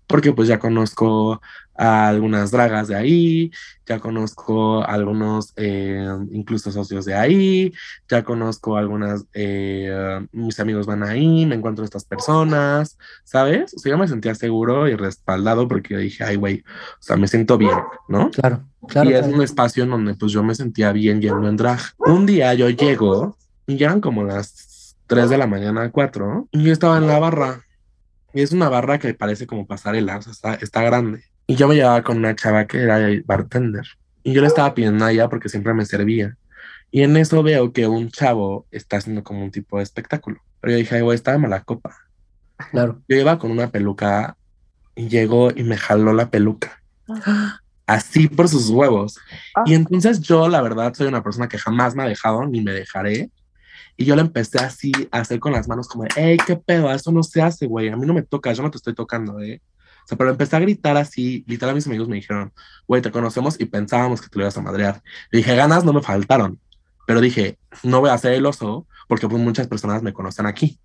porque pues ya conozco a algunas dragas de ahí, ya conozco a algunos eh, incluso socios de ahí, ya conozco a algunas, eh, mis amigos van ahí, me encuentro a estas personas, ¿sabes? O sea, yo me sentía seguro y respaldado porque dije, ay, güey, o sea, me siento bien, ¿no?
Claro, claro.
y es
claro.
un espacio en donde pues yo me sentía bien yendo en drag. Un día yo llego y ya eran como las 3 de la mañana, 4, y yo estaba en la barra. Y es una barra que parece como pasarela, o sea, está, está grande. Y yo me llevaba con una chava que era bartender. Y yo le estaba pidiendo a ella porque siempre me servía. Y en eso veo que un chavo está haciendo como un tipo de espectáculo. Pero yo dije, ay, güey, está de mala copa.
Claro.
Yo iba con una peluca y llegó y me jaló la peluca. Así por sus huevos.
Ah.
Y entonces yo, la verdad, soy una persona que jamás me ha dejado ni me dejaré. Y yo le empecé así a hacer con las manos como, hey, qué pedo, eso no se hace, güey. A mí no me toca, yo no te estoy tocando, eh. O sea, pero empecé a gritar así. Literal, mis amigos me dijeron, güey, te conocemos y pensábamos que te lo ibas a madrear. Le dije, ganas no me faltaron. Pero dije, no voy a hacer el oso porque pues muchas personas me conocen aquí.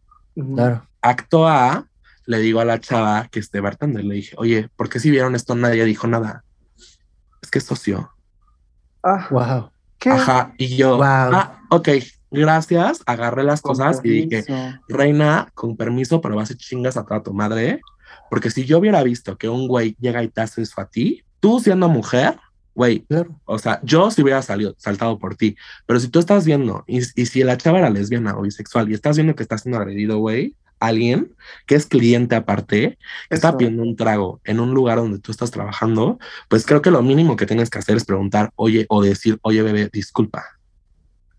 Claro.
Acto A, le digo a la chava que esté bartender, le dije, oye, ¿por qué si vieron esto nadie dijo nada? Es que es socio.
Ah,
Wow.
¿qué?
Ajá, y yo,
Wow.
ah, ok, gracias, agarré las
Con
cosas y dije, reina, con permiso, pero vas a chingas a toda tu madre, porque si yo hubiera visto que un güey llega y te hace eso a ti, tú siendo mujer, güey,
Claro.
o sea, yo si hubiera salido, saltado por ti, pero si tú estás viendo, y, y si la chava era lesbiana o bisexual y estás viendo que está siendo agredido, güey, alguien que es cliente aparte, que está pidiendo un trago en un lugar donde tú estás trabajando, pues creo que lo mínimo que tienes que hacer es preguntar, oye, o decir, oye, bebé, disculpa,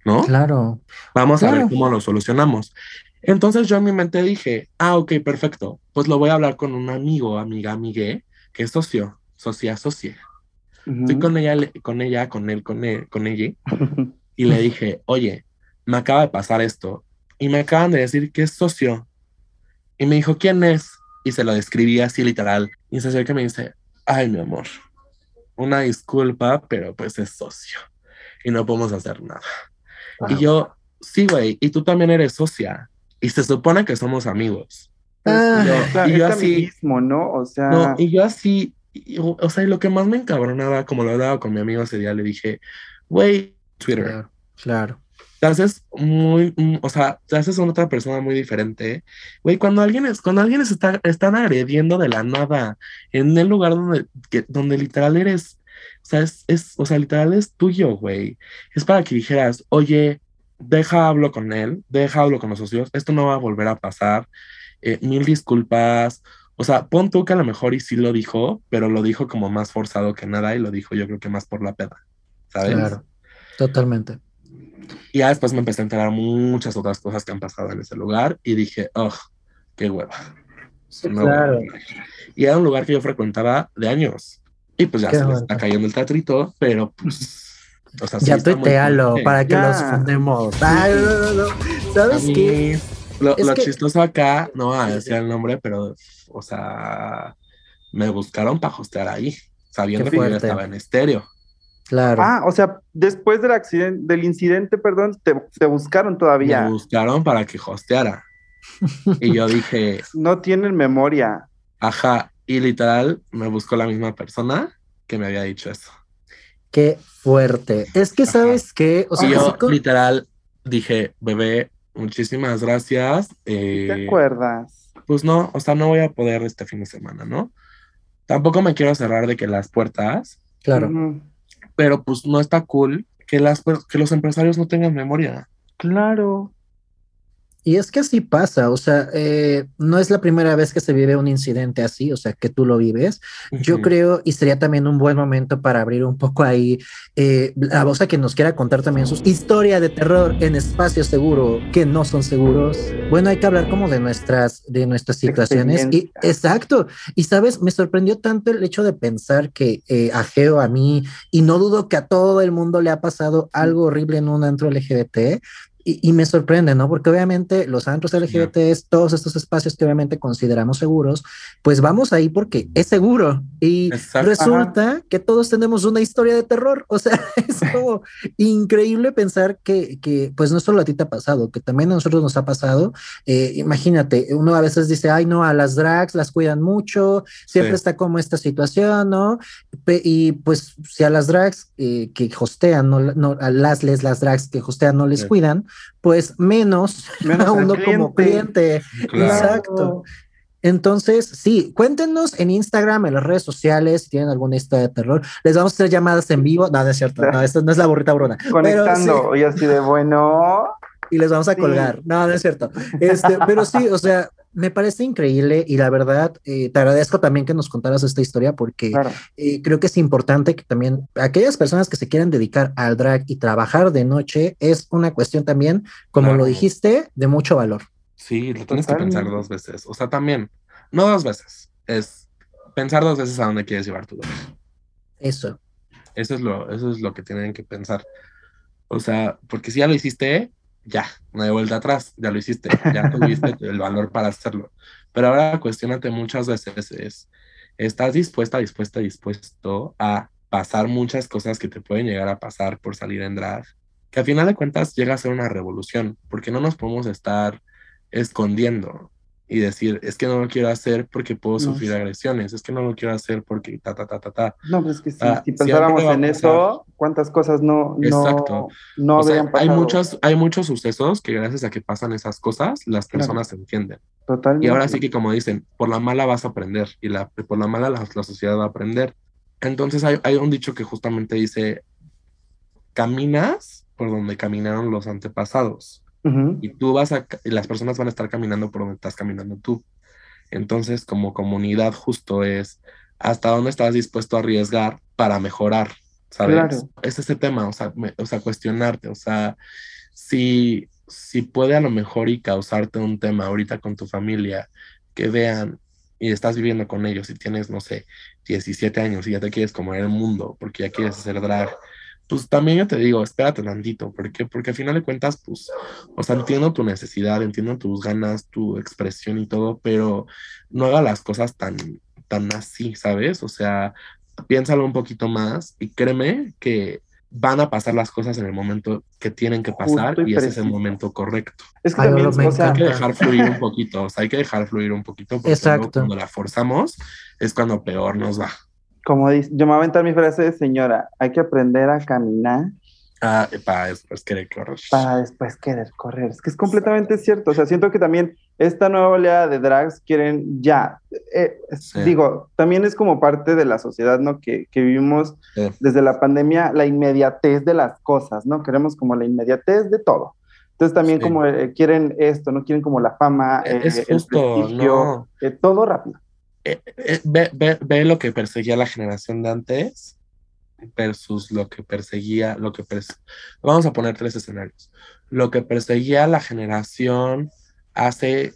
¿no?
Claro.
Vamos a ver cómo lo solucionamos. Entonces yo en mi mente dije, ah, ok, perfecto, pues lo voy a hablar con un amigo, amiga, amigue, que es socio, socia, socia. Fui con ella, con ella, con él, con él, con ella, y le dije, oye, me acaba de pasar esto, y me acaban de decir que es socio. Y me dijo, ¿quién es? Y se lo describí así literal. Y se acerca y me dice, ay, mi amor, una disculpa, pero pues es socio. Y no podemos hacer nada. Y yo, sí, güey, y tú también eres socia. Y se supone que somos amigos.
Ah,
yo-
Claro,
y yo
es
así-
amiguismo, ¿no? O sea,
No, y yo así, y- o o sea, y lo que más me encabronaba, como lo hablaba con mi amigo ese día, le dije, güey, Twitter,
Claro. Claro.
te haces muy, mm, o sea, te haces una otra persona muy diferente. Güey, cuando alguien es, cuando alguien se está, están agrediendo de la nada en el lugar donde, que- donde literal eres, sea, es, es, o sea, literal es tuyo, güey. Es para que dijeras, oye, deja hablo con él, deja hablo con los socios, esto no va a volver a pasar, eh, mil disculpas. O sea, pon tú que a lo mejor y sí lo dijo, pero lo dijo como más forzado que nada y lo dijo yo creo que más por la peda, ¿sabes?
Claro. Totalmente.
Y ya después me empecé a enterar muchas otras cosas que han pasado en ese lugar y dije, oh, qué hueva.
Sí,
no
claro.
volver a ir". Y era un lugar que yo frecuentaba de años. Y pues ya
Qué
se
bueno.
está cayendo el teatrito, pero pues. O sea, sí
ya tuitealo para que
Ya.
los fundemos. Ay, no, no, no. ¿Sabes
mí,
qué?
Lo, lo
que-
chistoso acá, no voy a decir el nombre, pero, o sea, me buscaron para hostear ahí, sabiendo que yo estaba en estéreo.
Claro.
Ah, o sea, después del accidente, del incidente, perdón, te, te buscaron todavía.
Me buscaron para que hosteara. Y yo dije, [laughs]
No tienen memoria.
Ajá, y literal me buscó la misma persona que me había dicho eso.
Qué fuerte. Es que
Ajá.
sabes que, o sea,
y yo
así con-
literal dije, bebé, muchísimas gracias.
¿Te
eh,
acuerdas?
pues no, o sea, no voy a poder este fin de semana, ¿no? Tampoco me quiero cerrar de que las puertas,
claro.
Pero pues no está cool que, las, que los empresarios no tengan memoria.
Claro.
Y es que así pasa, o sea, eh, no es la primera vez que se vive un incidente así, o sea, que tú lo vives. Yo creo, y sería también un buen momento para abrir un poco ahí, eh, a vos a que nos quiera contar también sus historias de terror en espacios seguros que no son seguros. Bueno, hay que hablar como de nuestras, de nuestras situaciones. Y, exacto. Y sabes, me sorprendió tanto el hecho de pensar que eh, a Geo, a mí, y no dudo que a todo el mundo le ha pasado algo horrible en un antro LGBT. Y, y me sorprende, ¿no? Porque obviamente los antros LGBT, todos estos espacios que obviamente consideramos seguros, pues vamos ahí porque es seguro. Y
Exacto.
resulta que todos tenemos una historia de terror. O sea, [laughs] es [laughs] como increíble pensar que, que, pues no solo a ti te ha pasado, que también a nosotros nos ha pasado. Eh, imagínate, uno a veces dice, ay, no, a las drags las cuidan mucho, siempre
Sí.
está como esta situación, ¿no? Pe- y pues si a las drags eh, que hostean, no, no, a las les, las drags que hostean no les
Sí.
cuidan, pues menos, [laughs]
Menos
a uno como cliente.
Claro.
Exacto. Entonces, sí, cuéntenos en Instagram, en las redes sociales, si tienen alguna historia de terror. Les vamos a hacer llamadas en vivo. No, no es cierto. No, esto no es la burrita bruna. Pero
Conectando,
sí,
y así de bueno.
y les vamos a
Sí.
colgar. No, no es cierto. Este, pero sí, o sea, me parece increíble y la verdad, eh, te agradezco también que nos contaras esta historia porque
Claro.
eh, creo que es importante que también aquellas personas que se quieran dedicar al drag y trabajar de noche es una cuestión también, como
Claro.
lo dijiste, de mucho valor.
Sí, lo tienes que pensar dos veces. O sea, también, no dos veces, es pensar dos veces a dónde quieres llevar tu drag.
Eso.
Eso es lo, eso es lo que tienen que pensar. O sea, porque si ya lo hiciste, ya, no hay vuelta atrás, ya lo hiciste, ya tuviste [laughs] el valor para hacerlo. Pero ahora cuestionate muchas veces es, ¿estás dispuesta, dispuesta, dispuesto a pasar muchas cosas que te pueden llegar a pasar por salir en drag? Que al final de cuentas llega a ser una revolución, porque no nos podemos estar escondiendo y decir, es que no lo quiero hacer porque puedo
No
sufrir agresiones, es que no lo quiero hacer porque ta, ta, ta, ta, ta.
No, pues es que si,
Ah,
si pensáramos en eso, cuántas cosas no, no,
Exacto.
no
O sea,
habrían
hay
pasado.
muchos, hay muchos sucesos que gracias a que pasan esas cosas, las
Claro.
personas se entienden.
Totalmente.
Y ahora sí que como dicen, por la mala vas a aprender y la, por la mala la, la sociedad va a aprender. Entonces hay, hay un dicho que justamente dice, caminas por donde caminaron los antepasados
Ujú.
y tú vas a, las personas van a estar caminando por donde estás caminando tú. Entonces como comunidad justo es hasta dónde estás dispuesto a arriesgar para mejorar, ¿sabes?
Claro.
Es ese tema, o sea, me- o sea, cuestionarte, o sea, si, si puede a lo mejor y causarte un tema ahorita con tu familia, que vean y estás viviendo con ellos y tienes, no sé, 17 años y ya te quieres comer el mundo porque ya quieres hacer drag, pues también yo te digo, espérate tantito, ¿por qué? Porque al final de cuentas, pues, o sea, entiendo tu necesidad, entiendo tus ganas, tu expresión y todo, pero no haga las cosas tan, tan así, ¿sabes? O sea, piénsalo un poquito más y créeme que van a pasar las cosas en el momento que tienen que pasar
Justo y
y ese es el momento correcto.
Es que
Ay,
también, o sea,
Hay que dejar fluir un poquito, o sea, hay que dejar fluir un poquito porque luego
Exacto.
cuando la forzamos es cuando peor nos va.
Como dice, yo me voy a aventar mi frase de señora, hay que aprender a caminar
Ah, para después querer correr.
para después querer correr. Es que es completamente cierto. O sea, siento que también esta nueva oleada de drags quieren ya. eh,
Sí.
Digo, también es como parte de la sociedad, ¿no? Que, que vivimos
Sí.
desde la pandemia la inmediatez de las cosas, ¿no? Queremos como la inmediatez de todo. Entonces también
Sí.
como eh, quieren esto, ¿no? Quieren como la fama, eh,
Es
el
justo,
prestigio,
no.
eh, todo rápido.
Eh, eh, ve, ve- ve lo que perseguía la generación de antes versus lo que perseguía, lo que pers- vamos a poner tres escenarios. Lo que perseguía la generación hace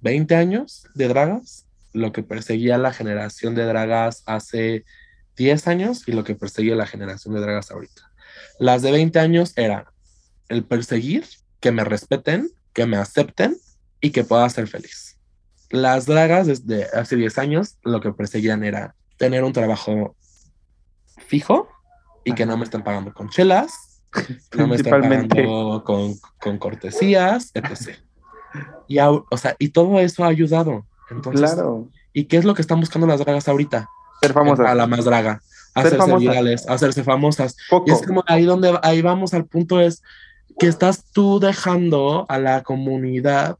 20 años de dragas, lo que perseguía la generación de dragas hace 10 años y lo que perseguía la generación de dragas ahorita. Las de 20 años era el perseguir, que me respeten, que me acepten y que pueda ser feliz. Las dragas desde hace 10 años lo que perseguían era tener un trabajo fijo y que no me estén pagando con chelas, no me estén
Principalmente.
pagando con, con cortesías, etc. Y, o sea, y todo eso ha ayudado. Entonces,
Claro.
¿y qué es lo que están buscando las dragas ahorita?
Ser famosa.
A la más draga. Hacerse
famosas.
virales, hacerse famosas.
Poco.
Y es como ahí donde ahí vamos al punto es que estás tú dejando a la comunidad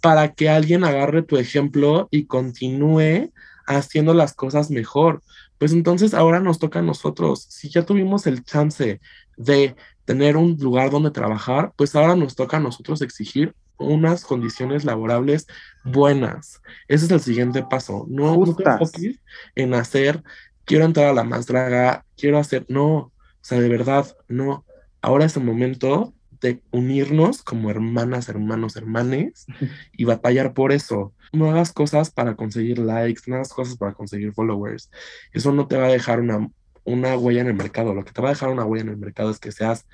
para que alguien agarre tu ejemplo y continúe haciendo las cosas mejor. Pues entonces ahora nos toca a nosotros. Si ya tuvimos el chance de tener un lugar donde trabajar, pues ahora nos toca a nosotros exigir unas condiciones laborables buenas. Ese es el siguiente paso. No, enfoques en hacer, quiero entrar a la más draga, quiero hacer, no, o sea, de verdad, no. Ahora es el momento de unirnos como hermanas, hermanos, hermanes y batallar por eso. No hagas cosas para conseguir likes, no hagas cosas para conseguir followers. Eso no te va a dejar una, una huella en el mercado. Lo que te va a dejar una huella en el mercado es que seas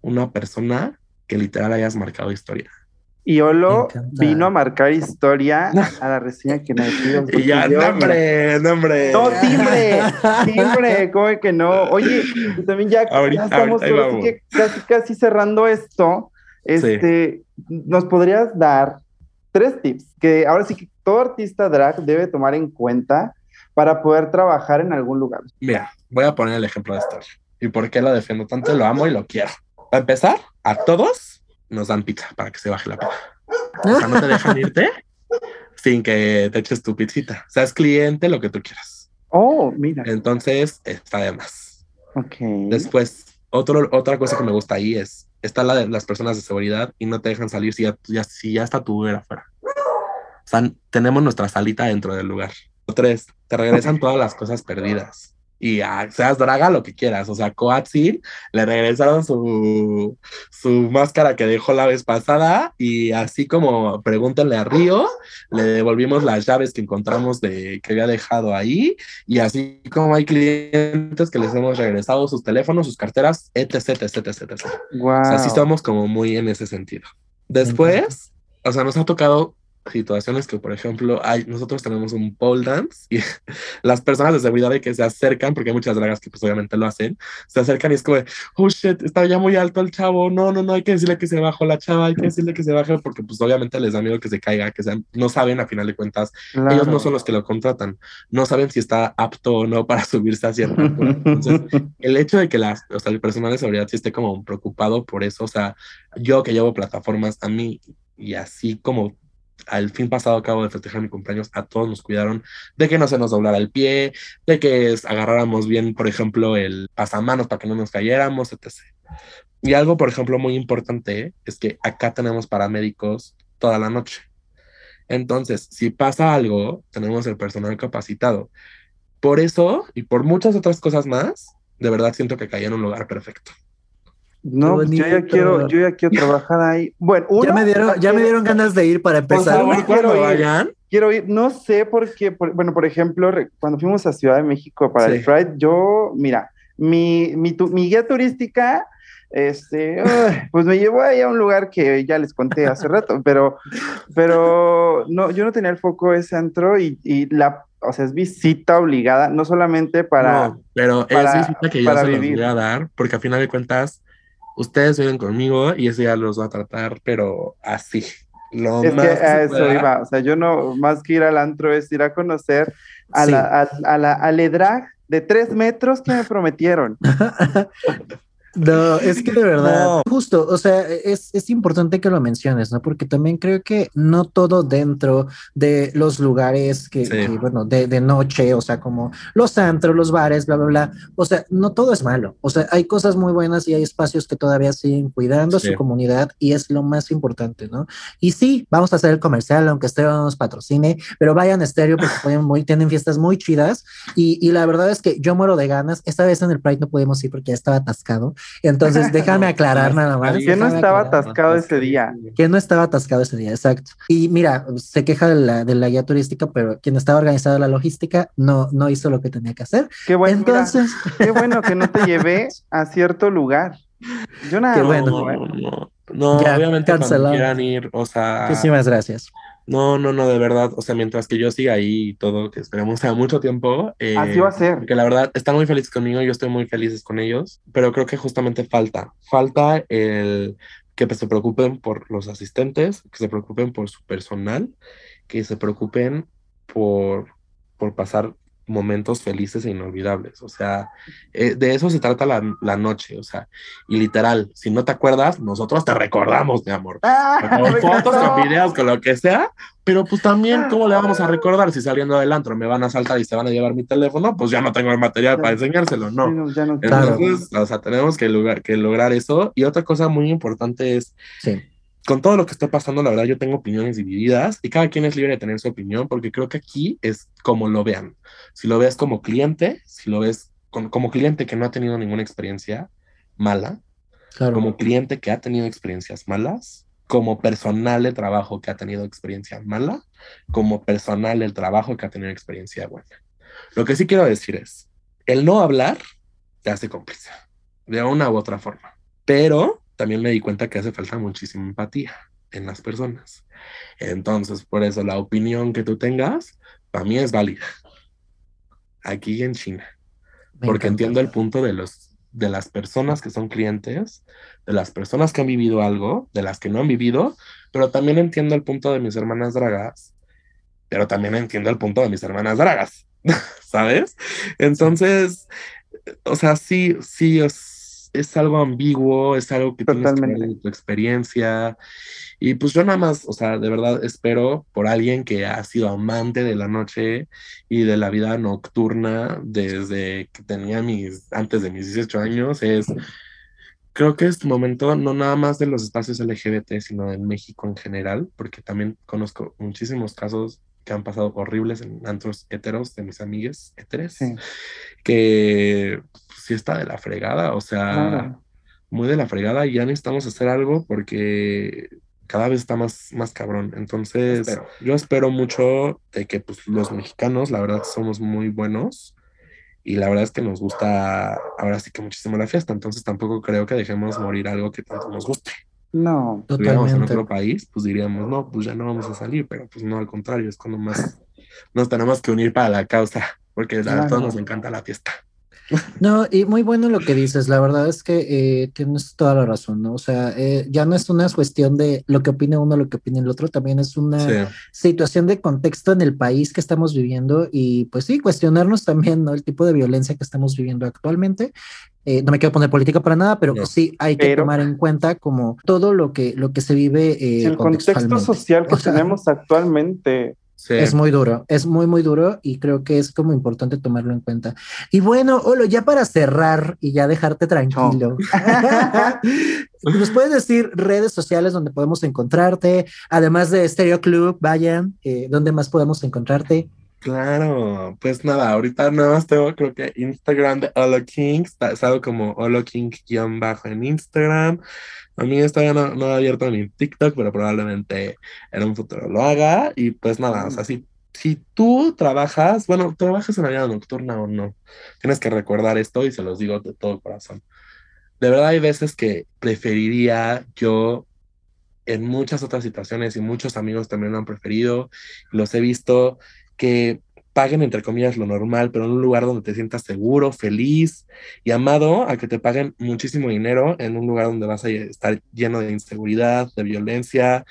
una persona que literal hayas marcado historia.
Y Olo vino a marcar historia a la reseña que nadie pidió. [laughs]
Y ya,
Porque yo,
no,
timbre, timbre, ¿cómo que no? Oye, y también ya,
Ahorita-
ya estamos
ahorita ahí
que casi, casi cerrando esto. Este, ¿nos podrías dar tres tips que ahora sí que todo artista drag debe tomar en cuenta para poder trabajar en algún lugar?
Mira, voy a poner el ejemplo de Esther. ¿Y por qué lo defiendo tanto? Lo amo y lo quiero. Para empezar, a todos nos dan pizza para que se baje la pena. O sea, no te dejan irte sin que te eches tu pizzita. Seas cliente, lo que tú quieras.
Oh, mira.
Entonces, está de más.
Ok.
Después, otro, otra cosa que me gusta ahí es, está la de las personas de seguridad y no te dejan salir si ya, ya- si ya está tu Uber afuera. O sea, tenemos nuestra salita dentro del lugar. Tres, te regresan todas las cosas perdidas. Y ah, seas draga lo que quieras. O sea, Coatzin le regresaron su, su máscara que dejó la vez pasada. Y así como pregúntenle a Río, le devolvimos las llaves que encontramos de que había dejado ahí. Y así como hay clientes que les hemos regresado sus teléfonos, sus carteras, etc, etc, etc, etc.
Wow.
O sea, sí somos como muy en ese sentido. Después, o sea, nos ha tocado situaciones que, por ejemplo, hay, nosotros tenemos un pole dance y [laughs] las personas de seguridad de que se acercan, porque hay muchas dragas que pues obviamente lo hacen, se acercan y es como, de, oh shit, está ya muy alto el chavo, no, no, no, hay que decirle que se bajó la chava, hay que decirle que se baje, porque pues obviamente les da miedo que se caiga, que sean, no saben a final de cuentas,
Claro.
ellos no son los que lo contratan, no saben si está apto o no para [laughs] subirse a cierta altura. Entonces, [laughs] el hecho de que las, o sea, el personal de seguridad sí esté como preocupado por eso, o sea, yo que llevo plataformas a mí y así como al fin pasado acabo de festejar mi cumpleaños, a todos nos cuidaron de que no se nos doblara el pie, de que agarráramos bien, por ejemplo, el pasamanos para que no nos cayéramos, etc. Y algo, por ejemplo, muy importante es que acá tenemos paramédicos toda la noche. Entonces, si pasa algo, tenemos el personal capacitado. Por eso y por muchas otras cosas más, de verdad siento que caí en un lugar perfecto.
No, pues yo ya quiero, yo ya quiero trabajar ahí. Bueno,
Ya
uno,
me dieron, ya me dieron ganas de ir para
Por
empezar.
favor,
quiero ir.
vayan,
quiero ir, no sé por qué, por- bueno, por ejemplo, cuando fuimos a Ciudad de México para el
Sí.
Pride, yo, mira, mi, mi, tu- mi guía turística, este, [laughs] pues me llevó ahí a un lugar que ya les conté hace rato, pero, pero no, yo no tenía el foco de centro y, y la, o sea, es visita obligada, no solamente para,
No, pero
para-
es visita que yo
para
se los voy a dar, porque a final de cuentas, ustedes vienen conmigo y ese ya los va a tratar, pero así. Lo
es
más
que a eso
pueda.
iba, o sea, yo no, más que ir al antro es ir a conocer a
Sí.
la, a, a la, al EDRAG de tres metros que me prometieron. [laughs]
No, es que de verdad,
No.
justo, o sea, es, es importante que lo menciones, ¿no? Porque también creo que no todo dentro de los lugares que,
Sí.
que, bueno, de, de noche, o sea, como los antros, los bares, bla, bla, bla, o sea, no todo es malo, o sea, hay cosas muy buenas y hay espacios que todavía siguen cuidando
Sí.
su comunidad y es lo más importante, ¿no? Y sí, vamos a hacer el comercial, aunque Estéreo no nos patrocine, pero vayan a Estéreo porque [laughs] pueden muy, tienen fiestas muy chidas y, y la verdad es que yo muero de ganas, esta vez en el Pride no pudimos ir porque ya estaba atascado, entonces [laughs] déjame aclarar nada más.
Que no estaba
aclarar.
atascado ese día.
Que no estaba atascado ese día, exacto. Y mira, se queja de la, de la guía turística, pero quien estaba organizando la logística no, no hizo lo que tenía que hacer.
Qué bueno, mira,
Entonces,
qué bueno que no te llevé a cierto lugar. Yo nada
Qué bueno.
No,
¿eh?
no, no,
Ya,
obviamente cuando
cancelado.
quieran ir, o sea,
muchísimas gracias.
No, no, no, de verdad, o sea, mientras que yo siga ahí y todo, que esperemos sea mucho tiempo, eh,
Así va a ser.
porque la verdad están muy felices conmigo, yo estoy muy feliz con ellos, pero creo que justamente falta, falta el que se preocupen por los asistentes, que se preocupen por su personal, que se preocupen por, por pasar momentos felices e inolvidables. O sea, eh, de eso se trata la, la noche. O sea, y literal, si no te acuerdas, nosotros te recordamos, mi amor.
¡Ah!
Con fotos,
encantó!
con videos, con lo que sea, pero pues también, ¿cómo le vamos a recordar si saliendo del antro me van a saltar y se van a llevar mi teléfono? Pues ya no tengo el material para enseñárselo,
Sí,
no.
no, ya no
Claro.
Entonces, o sea, tenemos que, lograr- que lograr eso. Y otra cosa muy importante es,
Sí,
con todo lo que está pasando, la verdad, yo tengo opiniones divididas y cada quien es libre de tener su opinión, porque creo que aquí es como lo vean. Si lo ves como cliente, si lo ves con- como cliente que no ha tenido ninguna experiencia mala,
claro.
como cliente que ha tenido experiencias malas, como personal de trabajo que ha tenido experiencia mala, como personal del trabajo que ha tenido experiencia buena. Lo que sí quiero decir es, el no hablar te hace cómplice, de una u otra forma. Pero también me di cuenta que hace falta muchísima empatía en las personas. Entonces, por eso la opinión que tú tengas, para mí es válida. Aquí en China.
Me
porque
encanta.
entiendo el punto de los de las personas que son clientes, de las personas que han vivido algo, de las que no han vivido, pero también entiendo el punto de mis hermanas dragas, pero también entiendo el punto de mis hermanas dragas, [laughs] ¿sabes? Entonces, o sea, sí, sí, es, es algo ambiguo, es algo que tienes que ver
Totalmente.
de tu experiencia. Y pues yo nada más, o sea, de verdad espero por alguien que ha sido amante de la noche y de la vida nocturna desde que tenía mis, antes de mis 18 años, es, creo que es momento no nada más de los espacios LGBT, sino en México en general, porque también conozco muchísimos casos que han pasado horribles en antros heteros de mis amigues heteres,
Sí,
que sí está de la fregada, o sea,
claro.
muy de la fregada y ya necesitamos hacer algo porque cada vez está más, más cabrón. Entonces,
Espero.
yo espero mucho de que pues, los mexicanos, la verdad, somos muy buenos y la verdad es que nos gusta ahora sí que muchísimo la fiesta. Entonces, tampoco creo que dejemos morir algo que tanto nos guste.
No,
Si estuviéramos en
Totalmente.
otro país, pues diríamos, no, pues ya no vamos a salir, pero pues no, al contrario, es cuando más [laughs] nos tenemos que unir para la causa, porque a
Claro.
todos nos encanta la fiesta.
No, y muy bueno lo que dices. La verdad es que eh, tienes toda la razón, ¿no? O sea, eh, ya no es una cuestión de lo que opine uno, lo que opine el otro, también es una
Sí.
situación de contexto en el país que estamos viviendo y pues sí, cuestionarnos también, ¿no? El tipo de violencia que estamos viviendo actualmente. Eh, no me quiero poner política para nada, pero
No.
sí hay que
Pero-
tomar en cuenta como todo lo que, lo que se vive eh,
el contexto social que [laughs]
O sea,
tenemos actualmente.
Sí.
Es muy duro, es muy, muy duro y creo que es como importante tomarlo en cuenta. Y bueno, Olo, ya para cerrar y ya dejarte tranquilo, [laughs] ¿nos puedes decir redes sociales donde podemos encontrarte? Además de Stereo Club, vayan, eh, ¿dónde más podemos encontrarte?
Claro, pues nada, ahorita nada más tengo creo que Instagram de Olo King, está, salgo como Olo King guion bajo en Instagram. A mí todavía no, no he abierto mi TikTok, pero probablemente en un futuro lo haga. Y pues nada, o sea, si, si tú trabajas, bueno, trabajas en la vida nocturna o no, tienes que recordar esto y se los digo de todo corazón. De verdad hay veces que preferiría yo en muchas otras situaciones y muchos amigos también lo han preferido, los he visto que paguen entre comillas lo normal, pero en un lugar donde te sientas seguro, feliz y amado, a que te paguen muchísimo dinero en un lugar donde vas a estar lleno de inseguridad, de violencia,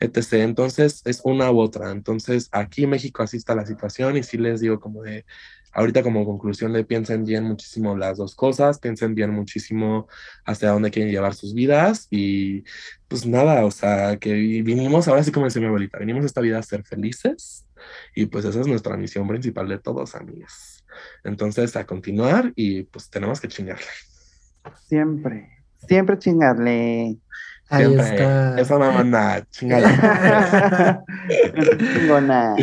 etc. Entonces es una u otra. Entonces aquí en México así está la situación y sí les digo como de, ahorita como conclusión de piensen bien muchísimo las dos cosas, piensen bien muchísimo hacia dónde quieren llevar sus vidas y pues nada, o sea, que vinimos, ahora sí como decía mi abuelita, vinimos a esta vida a ser felices y pues esa es nuestra misión principal de todos, amigos. Entonces, a continuar y pues tenemos que chingarle.
Siempre, siempre chingarle.
Ahí
Siempre.
está.
Esa mamá, chingala. [laughs]
Chingona.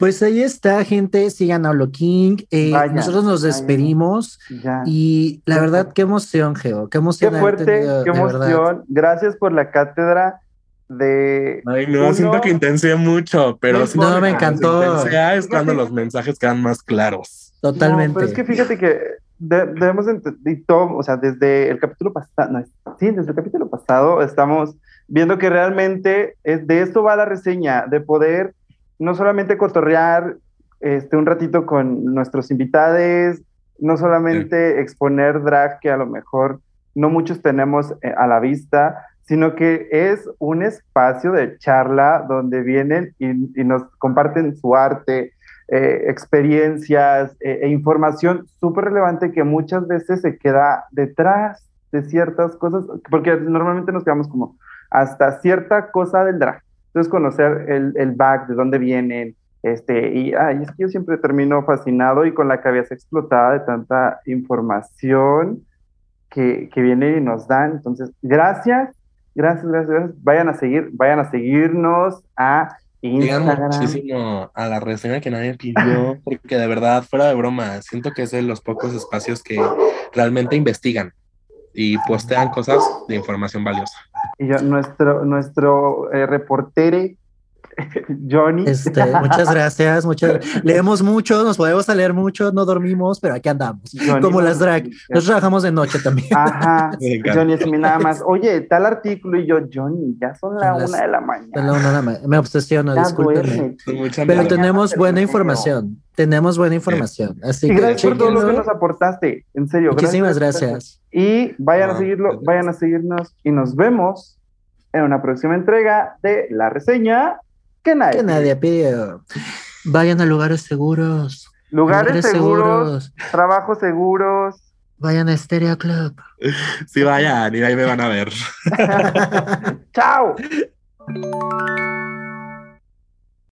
Pues ahí está, gente. Sigan a Olo King. Eh,
Vayan,
nosotros nos despedimos y la
Qué
verdad,
fuerte.
qué emoción, Geo. Qué
Qué
emoción. haber
fuerte,
tenido,
qué
verdad.
emoción. Gracias por la cátedra de.
Ay, no,
Uno-
siento que intenté mucho, pero
No
sí.
No, me encantó.
intensea es cuando los mensajes quedan más claros.
Totalmente.
No, pero es que fíjate que de- debemos entender todo, o sea, desde el capítulo pasado, no, sí, desde el capítulo pasado estamos viendo que realmente es, de esto va la reseña, de poder no solamente cotorrear este, un ratito con nuestros invitados, no solamente exponer drag que a lo mejor no muchos tenemos eh, a la vista, sino que es un espacio de charla donde vienen y, y nos comparten su arte, eh, experiencias eh, e información súper relevante que muchas veces se queda detrás de ciertas cosas, porque normalmente nos quedamos como hasta cierta cosa del drag. Entonces conocer el, el back, de dónde vienen, este, y ay, es que yo siempre termino fascinado y con la cabeza explotada de tanta información que, que viene y nos dan. Entonces, gracias, gracias, gracias, gracias. Vayan a seguir, vayan a seguirnos a Instagram.
muchísimo a la reseña que nadie pidió, porque de verdad, fuera de broma, siento que es de los pocos espacios que realmente investigan y postean cosas de información valiosa.
Y yo, nuestro, nuestro eh, [laughs] Johnny.
Este, muchas [laughs] gracias, muchas leemos mucho, nos podemos a leer mucho, no dormimos, pero aquí andamos.
Johnny,
Como las drag, nos trabajamos de noche también.
Ajá, [laughs]
Me.
Johnny es mi nada más. Oye, tal artículo y yo, Johnny, ya son la
Son las-
una de la mañana.
no, no, no, me obsesiono,
Ya
discúlpeme.
duerme.
Con mucha
Pero
Mañana
tenemos
te
buena información, tenemos buena información. Así
Y
que
gracias por todo lo que nos aportaste, en serio.
Muchísimas gracias.
Y vayan a
Ah,
seguirlo,
gracias.
vayan a seguirnos y nos vemos en una próxima entrega de la reseña que nadie.
Que nadie. Vayan a lugares seguros.
Lugares seguros, trabajos seguros.
Vayan a Stereo Club.
Sí, vayan, y ahí me van a ver. [laughs]
Chao. [laughs]